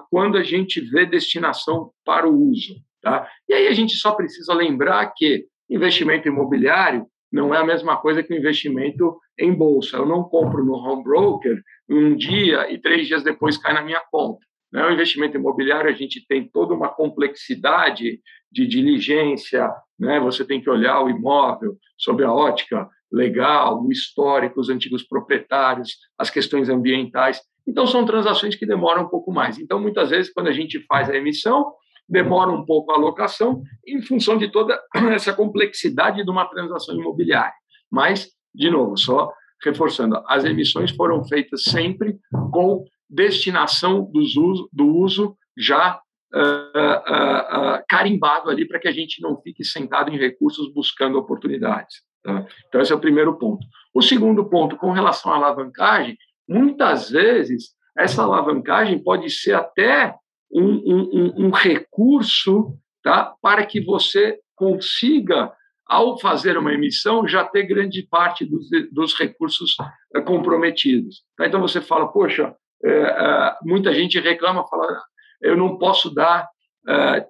quando a gente vê destinação para o uso. Tá? E aí a gente só precisa lembrar que investimento imobiliário não é a mesma coisa que investimento em bolsa. Eu não compro no home broker um dia e três dias depois cai na minha conta. Né? O investimento imobiliário, a gente tem toda uma complexidade de diligência, né? você tem que olhar o imóvel sob a ótica legal, o histórico, os antigos proprietários, as questões ambientais. Então, são transações que demoram um pouco mais. Então, muitas vezes, quando a gente faz a emissão, demora um pouco a alocação em função de toda essa complexidade de uma transação imobiliária. Mas, de novo, só reforçando, as emissões foram feitas sempre com destinação uso, do uso já uh, uh, uh, carimbado ali para que a gente não fique sentado em recursos buscando oportunidades. Tá? Então, esse é o primeiro ponto. O segundo ponto, com relação à alavancagem, muitas vezes essa alavancagem pode ser até um, um, um recurso tá, para que você consiga ao fazer uma emissão, já ter grande parte dos, dos recursos eh, comprometidos. Tá? Então, você fala, poxa, é, muita gente reclama, fala, eu não posso dar é,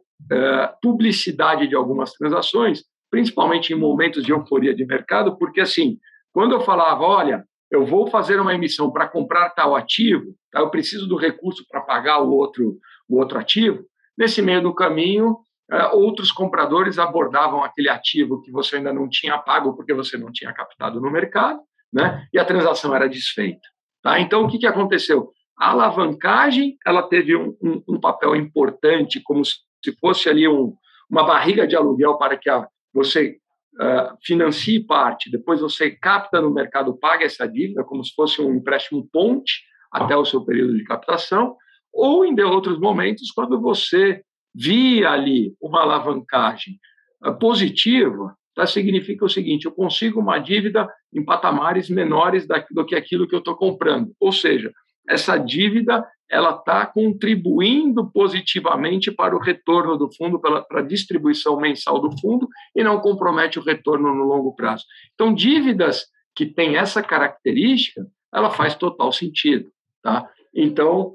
publicidade de algumas transações, principalmente em momentos de euforia de mercado, porque, assim, quando eu falava, olha, eu vou fazer uma emissão para comprar tal ativo, tá? eu preciso do recurso para pagar o outro, o outro ativo, nesse meio do caminho, é, outros compradores abordavam aquele ativo que você ainda não tinha pago porque você não tinha captado no mercado, né? E a transação era desfeita. Tá? Então, o que, que aconteceu? A alavancagem ela teve um, um, um papel importante, como se fosse ali um, uma barriga de aluguel para que a, você uh, financie parte, depois você capta no mercado, paga essa dívida, como se fosse um empréstimo ponte até o seu período de captação, ou em outros momentos, quando você via ali uma alavancagem ah, positiva, tá, significa o seguinte: eu consigo uma dívida em patamares menores do que aquilo que eu estou comprando. Ou seja, essa dívida ela está contribuindo positivamente para o retorno do fundo, para a distribuição mensal do fundo, e não compromete o retorno no longo prazo. Então, dívidas que têm essa característica, ela faz total sentido. Tá? Então,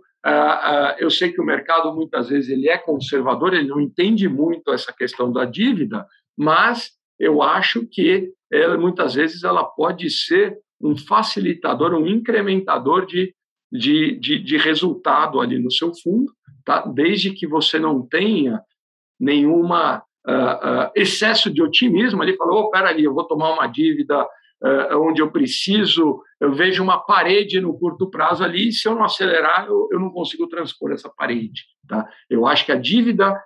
eu sei que o mercado muitas vezes ele é conservador, ele não entende muito essa questão da dívida, mas eu acho que ela, muitas vezes ela pode ser um facilitador, um incrementador de, de, de, de resultado ali no seu fundo, tá? desde que você não tenha nenhuma uh, uh, excesso de otimismo ali, falou, oh, peraí, eu vou tomar uma dívida uh, onde eu preciso, eu vejo uma parede no curto prazo ali, e se eu não acelerar, eu, eu não consigo transpor essa parede. Tá? Eu acho que a dívida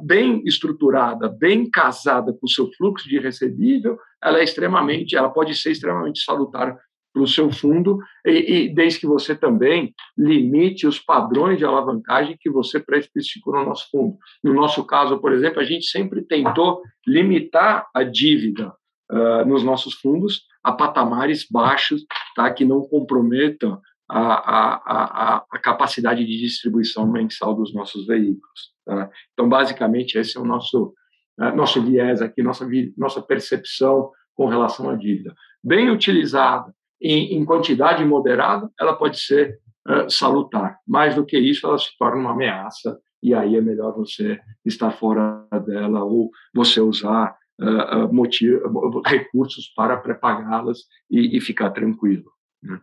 bem estruturada, bem casada com o seu fluxo de recebível, ela é extremamente, ela pode ser extremamente salutar para o seu fundo, e, e, desde que você também limite os padrões de alavancagem que você pré-especificou no nosso fundo. No nosso caso, por exemplo, a gente sempre tentou limitar a dívida uh, nos nossos fundos a patamares baixos, tá, que não comprometam a, a, a, a capacidade de distribuição mensal dos nossos veículos. Tá? Então, basicamente, esse é o nosso, uh, nosso viés aqui, nossa, nossa percepção com relação à dívida. Bem utilizada em, em quantidade moderada, ela pode ser uh, salutar. Mais do que isso, ela se torna uma ameaça e aí é melhor você estar fora dela ou você usar uh, motivo, recursos para pré-pagá-las e, e, ficar tranquilo. Né?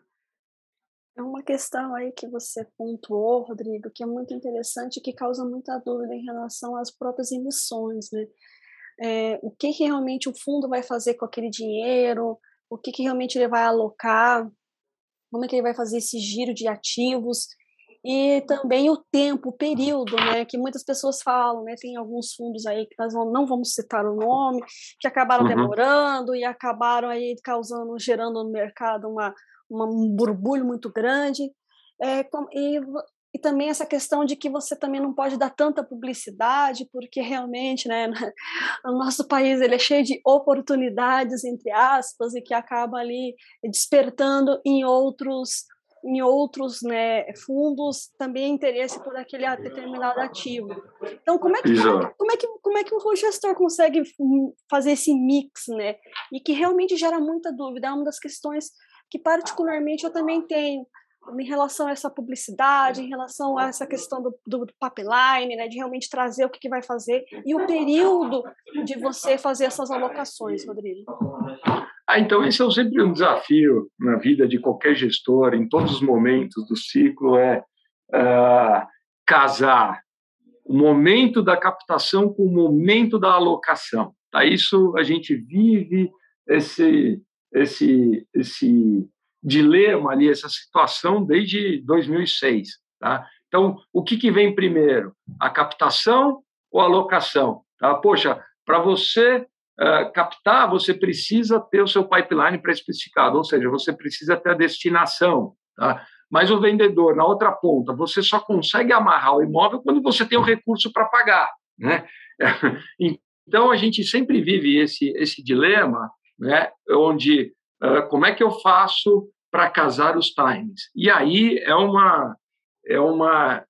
É uma questão aí que você pontuou, Rodrigo, que é muito interessante e que causa muita dúvida em relação às próprias emissões, né? É, o que, que, realmente o fundo vai fazer com aquele dinheiro, o que, que realmente ele vai alocar, como é que ele vai fazer esse giro de ativos, e também o tempo, o período, né, que muitas pessoas falam, né, tem alguns fundos aí que nós não vamos citar o nome, que acabaram uhum. demorando e acabaram aí causando, gerando no mercado uma, uma um burbulho muito grande, é, e, e também essa questão de que você também não pode dar tanta publicidade, porque realmente, né, o nosso país ele é cheio de oportunidades, entre aspas, e que acaba ali despertando em outros em outros né, fundos também interesse por aquele determinado ativo. Então, como é que, como é que, como é que o gestor consegue fazer esse mix, né? E que realmente gera muita dúvida. É uma das questões que, particularmente, eu também tenho em relação a essa publicidade, em relação a essa questão do, do pipeline, né, de realmente trazer o que, que vai fazer e o período de você fazer essas alocações, Rodrigo. Ah, então esse é sempre um desafio na vida de qualquer gestor, em todos os momentos do ciclo, é uh, casar o momento da captação com o momento da alocação. Tá? Isso a gente vive esse esse esse dilema ali, essa situação desde 2006. Tá? Então, o que, que vem primeiro? A captação ou alocação. Tá? Poxa, para você uh, captar, você precisa ter o seu pipeline pré-especificado, ou seja, você precisa ter a destinação. Tá? Mas o vendedor, na outra ponta, você só consegue amarrar o imóvel quando você tem o recurso para pagar. Né? Então, a gente sempre vive esse, esse dilema, né? onde uh, como é que eu faço para casar os times? E aí é uma, é uma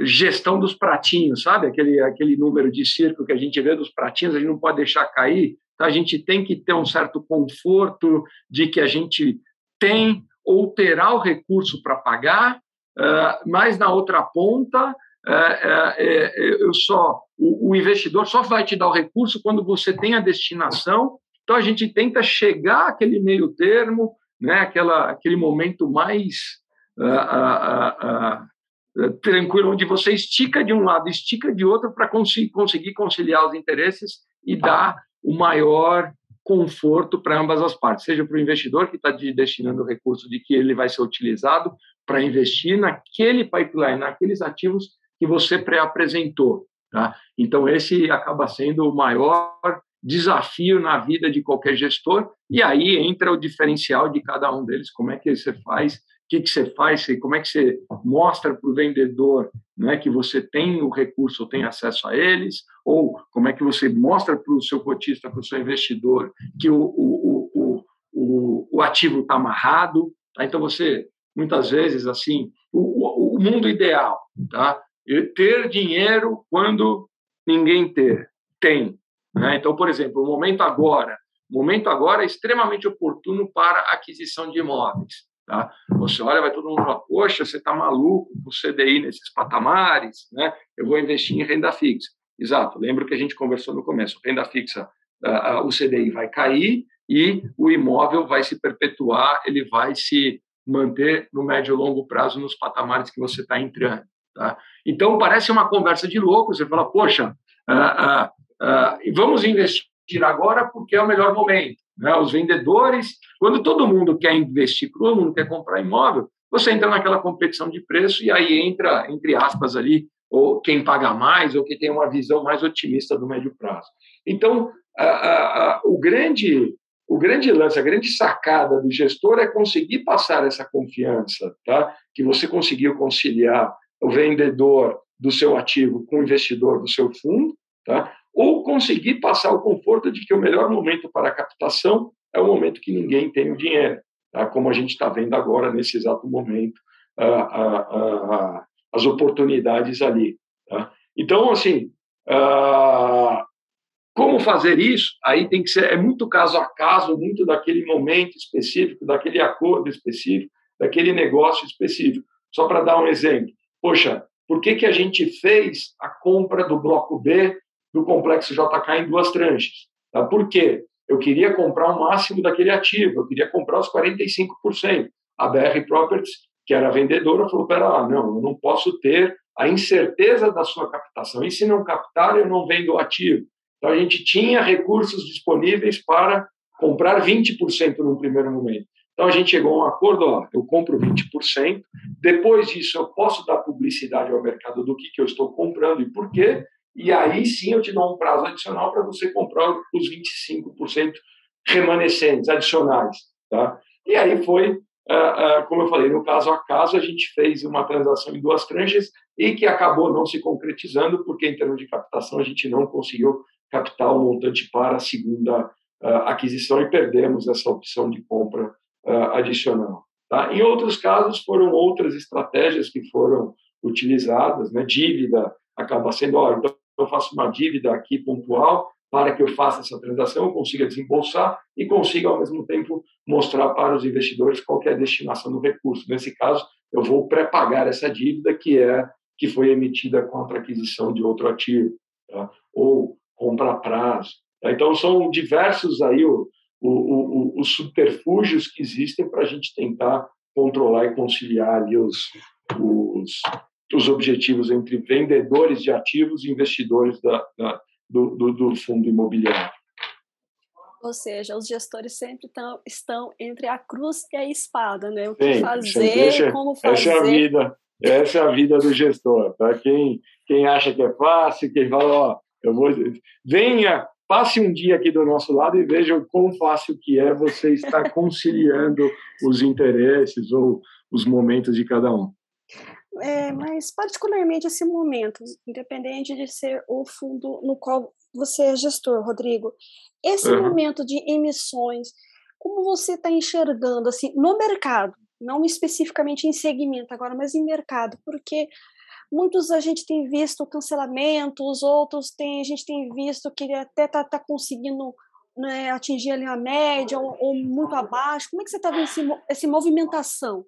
gestão dos pratinhos, sabe? Aquele, aquele número de circo que a gente vê dos pratinhos, a gente não pode deixar cair. Então, a gente tem que ter um certo conforto de que a gente tem ou terá o recurso para pagar, uh, mas na outra ponta, uh, uh, eu só o, o, investidor só vai te dar o recurso quando você tem a destinação. Então, a gente tenta chegar àquele meio termo, né? Aquela, aquele momento mais tranquilo, onde você estica de um lado, estica de outro para conseguir conciliar os interesses e dar o maior conforto para ambas as partes, seja para o investidor que está destinando o recurso de que ele vai ser utilizado para investir naquele pipeline, naqueles ativos que você pré-apresentou. Tá? Então, esse acaba sendo o maior desafio na vida de qualquer gestor, e aí entra o diferencial de cada um deles, como é que você faz o que, que você faz, como é que você mostra para o vendedor né, que você tem o recurso tem acesso a eles, ou como é que você mostra para o seu cotista, para o seu investidor, que o, o, o, o, o ativo está amarrado. Tá? Então, você, muitas vezes, assim, o, o mundo ideal, tá? ter dinheiro quando ninguém ter, tem. Né? Então, por exemplo, o momento agora, o momento agora é extremamente oportuno para aquisição de imóveis. Tá? Você olha, vai todo mundo falar, poxa, você está maluco com o CDI nesses patamares, né? eu vou investir em renda fixa. Exato, lembro que a gente conversou no começo, renda fixa, uh, uh, o CDI vai cair e o imóvel vai se perpetuar, ele vai se manter no médio e longo prazo nos patamares que você está entrando. Tá? Então, parece uma conversa de louco, você fala, poxa, uh, vamos investir agora porque é o melhor momento. Né? Os vendedores, quando todo mundo quer investir, todo mundo quer comprar imóvel, você entra naquela competição de preço e aí entra, entre aspas, ali, ou quem paga mais, ou quem tem uma visão mais otimista do médio prazo. Então, o, grande, o grande lance, a grande sacada do gestor é conseguir passar essa confiança, tá? que você conseguiu conciliar o vendedor do seu ativo com o investidor do seu fundo, tá? Ou conseguir passar o conforto de que o melhor momento para a captação é o momento que ninguém tem o dinheiro, tá? como a gente está vendo agora, nesse exato momento, as oportunidades ali. Tá? Então, assim, como fazer isso? Aí tem que ser, é muito caso a caso, muito daquele momento específico, daquele acordo específico, daquele negócio específico. Só para dar um exemplo, poxa, por que, que a gente fez a compra do bloco B do complexo JK em duas tranches. Tá? Por quê? Eu queria comprar o máximo daquele ativo, eu queria comprar os 45%. A BR Properties, que era vendedora, falou: pera lá, não, eu não posso ter a incerteza da sua captação. E se não captar, eu não vendo o ativo. Então, a gente tinha recursos disponíveis para comprar 20% no primeiro momento. Então, a gente chegou a um acordo: ó, eu compro 20%, depois disso, eu posso dar publicidade ao mercado do que, que eu estou comprando e por quê, e aí sim eu te dou um prazo adicional para você comprar os 25% remanescentes, adicionais. Tá? E aí foi, uh, uh, como eu falei, no caso a caso, a gente fez uma transação em duas tranches e que acabou não se concretizando, porque em termos de captação a gente não conseguiu captar o montante para a segunda uh, aquisição e perdemos essa opção de compra adicional. Tá? Em outros casos, foram outras estratégias que foram utilizadas, né? dívida acaba sendo, ó, então eu faço uma dívida aqui pontual para que eu faça essa transação, consiga desembolsar e consiga, ao mesmo tempo, mostrar para os investidores qual é a destinação do recurso. Nesse caso, eu vou pré-pagar essa dívida que é que foi emitida contra a aquisição de outro ativo, tá? ou compra prazo. Tá? Então, são diversos aí o, o, o, os subterfúgios que existem para a gente tentar controlar e conciliar ali os, os, os objetivos entre vendedores de ativos e investidores da, da, do, do, do, fundo imobiliário. Ou seja, os gestores sempre tão, estão entre a cruz e a espada, né? O que Sim, fazer, deixa, como fazer. Essa é a vida, essa é a vida do gestor, tá? Quem, quem acha que é fácil, quem fala, ó, Eu vou, venha, passe um dia aqui do nosso lado e veja o quão fácil que é você estar conciliando os interesses ou os momentos de cada um. É, mas particularmente esse momento, independente de ser o fundo no qual você é gestor, Rodrigo, esse uhum. momento de emissões, como você está enxergando assim no mercado, não especificamente em segmento agora, mas em mercado, porque muitos a gente tem visto cancelamentos, outros tem, a gente tem visto que ele até está tá conseguindo né, atingir ali a média ou, ou, muito abaixo. Como é que você está vendo esse, essa movimentação?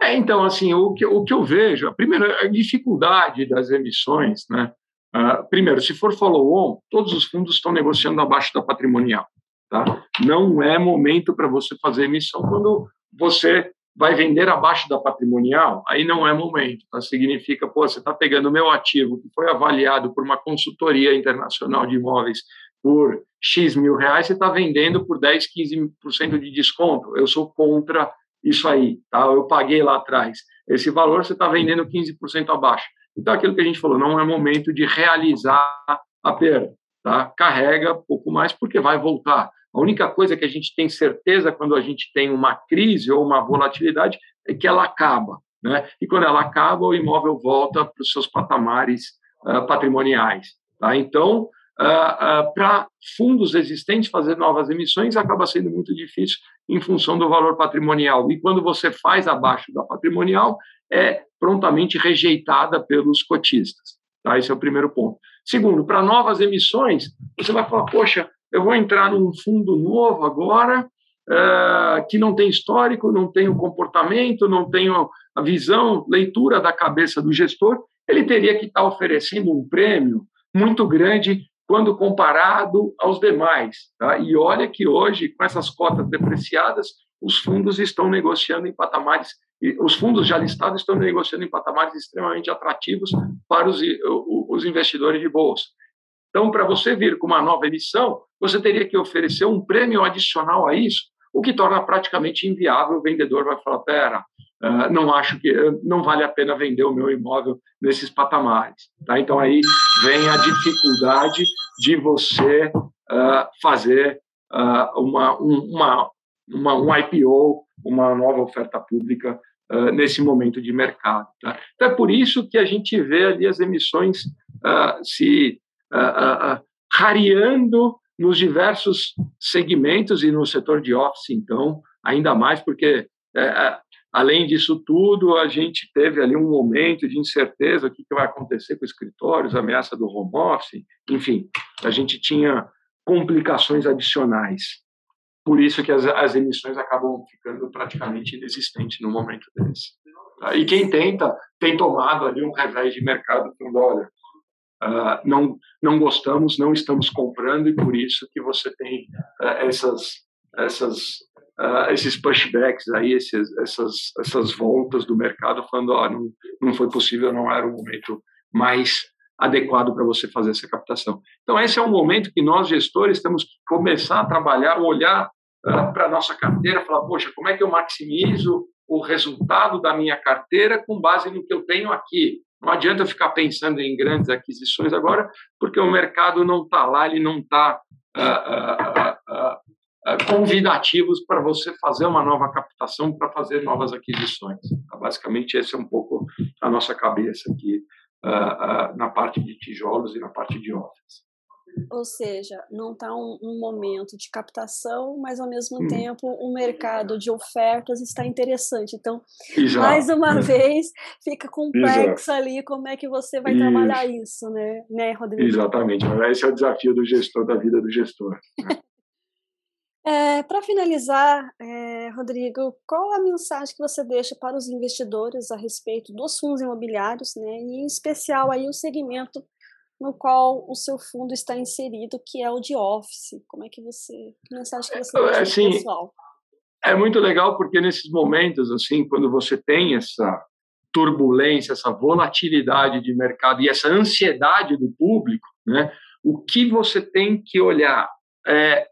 É, então, assim, o que, o que eu vejo, a primeira a dificuldade das emissões, né? Uh, primeiro, se for follow-on, todos os fundos estão negociando abaixo da patrimonial. Tá? Não é momento para você fazer emissão quando você vai vender abaixo da patrimonial, aí não é momento. Tá? Significa, pô, você está pegando o meu ativo que foi avaliado por uma consultoria internacional de imóveis por X mil reais, você está vendendo por 10, 15% de desconto. Eu sou contra isso aí, tá? Eu paguei lá atrás. Esse valor você está vendendo 15% abaixo. Então, aquilo que a gente falou, não é momento de realizar a perda, tá? Carrega um pouco mais porque vai voltar. A única coisa que a gente tem certeza quando a gente tem uma crise ou uma volatilidade é que ela acaba. Né? E quando ela acaba, o imóvel volta para os seus patamares uh, patrimoniais. Tá? Então, uh, uh, para fundos existentes fazer novas emissões acaba sendo muito difícil em função do valor patrimonial. E quando você faz abaixo da patrimonial, é prontamente rejeitada pelos cotistas. Tá? Esse é o primeiro ponto. Segundo, para novas emissões, você vai falar, poxa, eu vou entrar num fundo novo agora, uh, que não tem histórico, não tem o comportamento, não tem a visão, leitura da cabeça do gestor, ele teria que estar tá oferecendo um prêmio muito grande quando comparado aos demais. Tá? E olha que hoje, com essas cotas depreciadas, os fundos estão negociando em patamares, os fundos já listados estão negociando em patamares extremamente atrativos para os, os investidores de bolsa. Então, para você vir com uma nova emissão, você teria que oferecer um prêmio adicional a isso, o que torna praticamente inviável. O vendedor vai falar: pera, uh, não acho que não vale a pena vender o meu imóvel nesses patamares. Tá? Então, aí vem a dificuldade de você uh, fazer uh, uma, um, uma, uma, um IPO, uma nova oferta pública nesse momento de mercado. Tá? Então, é por isso que a gente vê ali as emissões se rareando nos diversos segmentos e no setor de office, então, ainda mais, porque, é, além disso tudo, a gente teve ali um momento de incerteza: o que, que vai acontecer com os escritórios, ameaça do home office, enfim, a gente tinha complicações adicionais. Por isso que as, as emissões acabam ficando praticamente inexistentes no momento desse. E quem tenta, tem tomado ali um revés de mercado, falando, olha, Uh, não não gostamos, não estamos comprando e por isso que você tem uh, essas essas uh, esses pushbacks aí, esses, essas essas voltas do mercado falando, ó, não não foi possível, não era o momento mais adequado para você fazer essa captação. Então esse é um momento que nós gestores temos que começar a trabalhar, olhar para a nossa carteira, falar, poxa, como é que eu maximizo o resultado da minha carteira com base no que eu tenho aqui? Não adianta ficar pensando em grandes aquisições agora, porque o mercado não está lá, ele não está uh, uh, uh, convidativos para você fazer uma nova captação, para fazer novas aquisições. Então, basicamente, esse é um pouco a nossa cabeça aqui na parte de tijolos e na parte de office. Ou seja, não está um, um, momento de captação, mas ao mesmo hum. tempo o um mercado de ofertas está interessante. Então, Exato. mais uma vez, fica complexo Exato. ali como é que você vai isso. trabalhar isso, né, né, Rodrigo? Exatamente. Esse é o desafio do gestor, da vida do gestor. Né? É, para finalizar, é, Rodrigo, qual a mensagem que você deixa para os investidores a respeito dos fundos imobiliários, né, e em especial aí o segmento no qual o seu fundo está inserido, que é o de Office. Como é que você, que mensagem que você deixa assim, pessoal? É muito legal porque nesses momentos, assim, quando você tem essa turbulência, essa volatilidade de mercado e essa ansiedade do público, né? O que você tem que olhar é,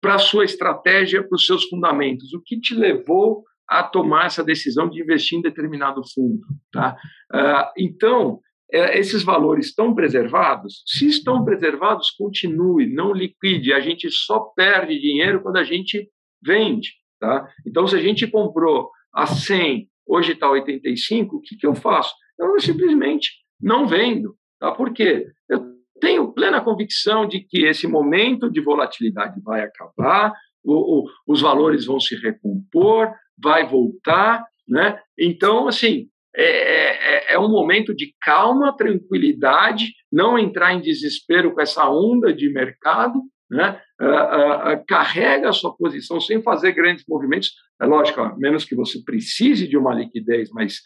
para a sua estratégia, para os seus fundamentos. O que te levou a tomar essa decisão de investir em determinado fundo, tá? Uh, então, é, esses valores estão preservados? Se estão preservados, continue, não liquide. A gente só perde dinheiro quando a gente vende. Tá? Então, se a gente comprou a 100, hoje está 85, o que, que eu faço? Eu simplesmente não vendo. Tá? Por quê? Eu tenho plena convicção de que esse momento de volatilidade vai acabar, o, o, os valores vão se recompor, vai voltar, né? Então, assim, é, é, é, um momento de calma, tranquilidade, não entrar em desespero com essa onda de mercado, né? Uh, uh, uh, carrega a sua posição sem fazer grandes movimentos. É lógico, menos que você precise de uma liquidez, mas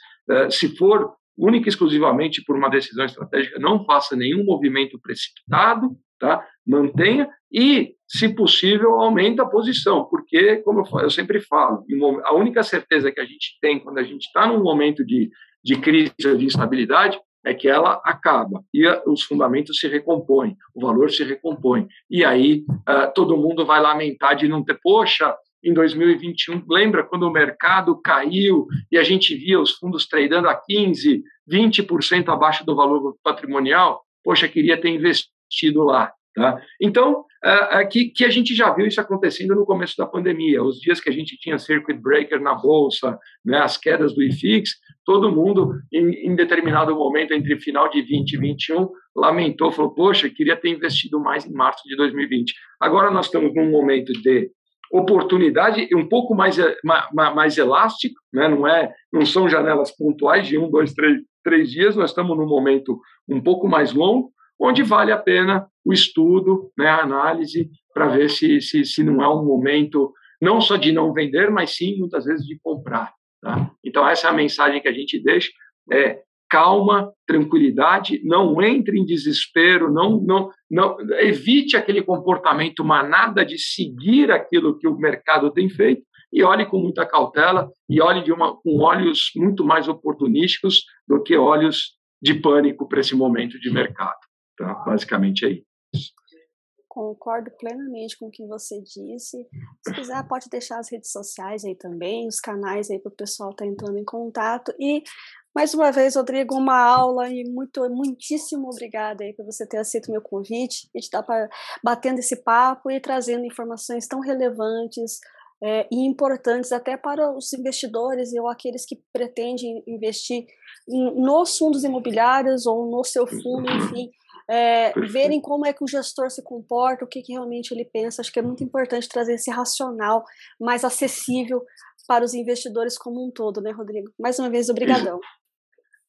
se for única e exclusivamente por uma decisão estratégica, não faça nenhum movimento precipitado, tá? mantenha e, se possível, aumente a posição, porque, como eu, sempre falo, a única certeza que a gente tem quando a gente está num momento de, de crise de instabilidade é que ela acaba e os fundamentos se recompõem, o valor se recompõe. E aí uh, todo mundo vai lamentar de não ter, poxa, em 2021, lembra quando o mercado caiu e a gente via os fundos tradando a 15, 20% abaixo do valor patrimonial? Poxa, queria ter investido lá. Tá? Então, uh, que, que, a gente já viu isso acontecendo no começo da pandemia, os dias que a gente tinha circuit breaker na bolsa, né, as quedas do IFIX, todo mundo, em, em, determinado momento, entre final de 20 e 21, lamentou, falou, poxa, queria ter investido mais em março de 2020. Agora nós estamos num momento de oportunidade um pouco mais, mais, mais elástico, né? não, é, não são janelas pontuais de um, dois, três, três dias, nós estamos num momento um pouco mais longo, onde vale a pena o estudo, né, a análise, para ver se, se, se não é um momento não só de não vender, mas sim, muitas vezes, de comprar. Tá? Então, essa é a mensagem que a gente deixa. É, calma, tranquilidade, não entre em desespero, não, não, não evite aquele comportamento manada de seguir aquilo que o mercado tem feito e olhe com muita cautela e olhe de uma, com olhos muito mais oportunísticos do que olhos de pânico para esse momento de mercado. Tá? Basicamente é isso. Concordo plenamente com o que você disse. Se quiser, pode deixar as redes sociais aí também, os canais aí para o pessoal estar tá entrando em contato. E mais uma vez, Rodrigo, uma aula e muito, muitíssimo obrigada aí por você ter aceito o meu convite e estar batendo esse papo e trazendo informações tão relevantes é, e importantes até para os investidores ou aqueles que pretendem investir em, nos fundos imobiliários ou no seu fundo, enfim, é, verem como é que o gestor se comporta, o que, que realmente ele pensa. Acho que é muito importante trazer esse racional mais acessível para os investidores como um todo, né, Rodrigo? Mais uma vez, obrigadão.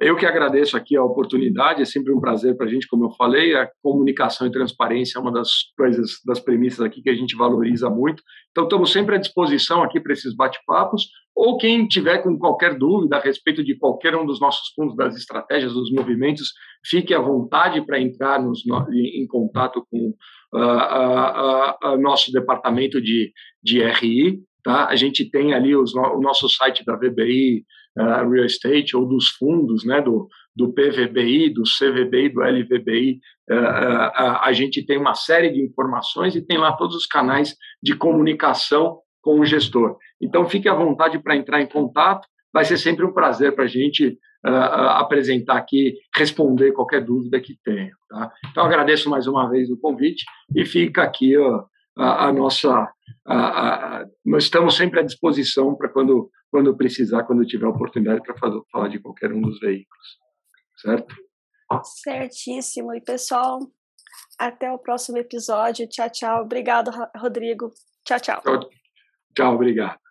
Eu que agradeço aqui a oportunidade, é sempre um prazer para a gente, como eu falei, a comunicação e transparência é uma das coisas, das premissas aqui que a gente valoriza muito. Então, estamos sempre à disposição aqui para esses bate-papos, ou quem tiver com qualquer dúvida a respeito de qualquer um dos nossos fundos, das estratégias, dos movimentos, fique à vontade para entrar nos, em contato com uh, uh, uh, nosso departamento de, de RI, Tá? A gente tem ali os, o nosso site da VBI uh, Real Estate ou dos fundos, né, do, do PVBI, do CVBI, do LVBI. Uh, uh, a gente tem uma série de informações e tem lá todos os canais de comunicação com o gestor. Então, fique à vontade para entrar em contato. Vai ser sempre um prazer para a gente apresentar aqui, responder qualquer dúvida que tenha. Tá? Então, agradeço mais uma vez o convite e fica aqui a, a nossa. Nós estamos sempre à disposição para quando, quando precisar, quando tiver oportunidade para falar de qualquer um dos veículos. Certo? Certíssimo. E pessoal, até o próximo episódio. Tchau, tchau. Obrigado, Rodrigo. Tchau, tchau. Tchau, tchau obrigado.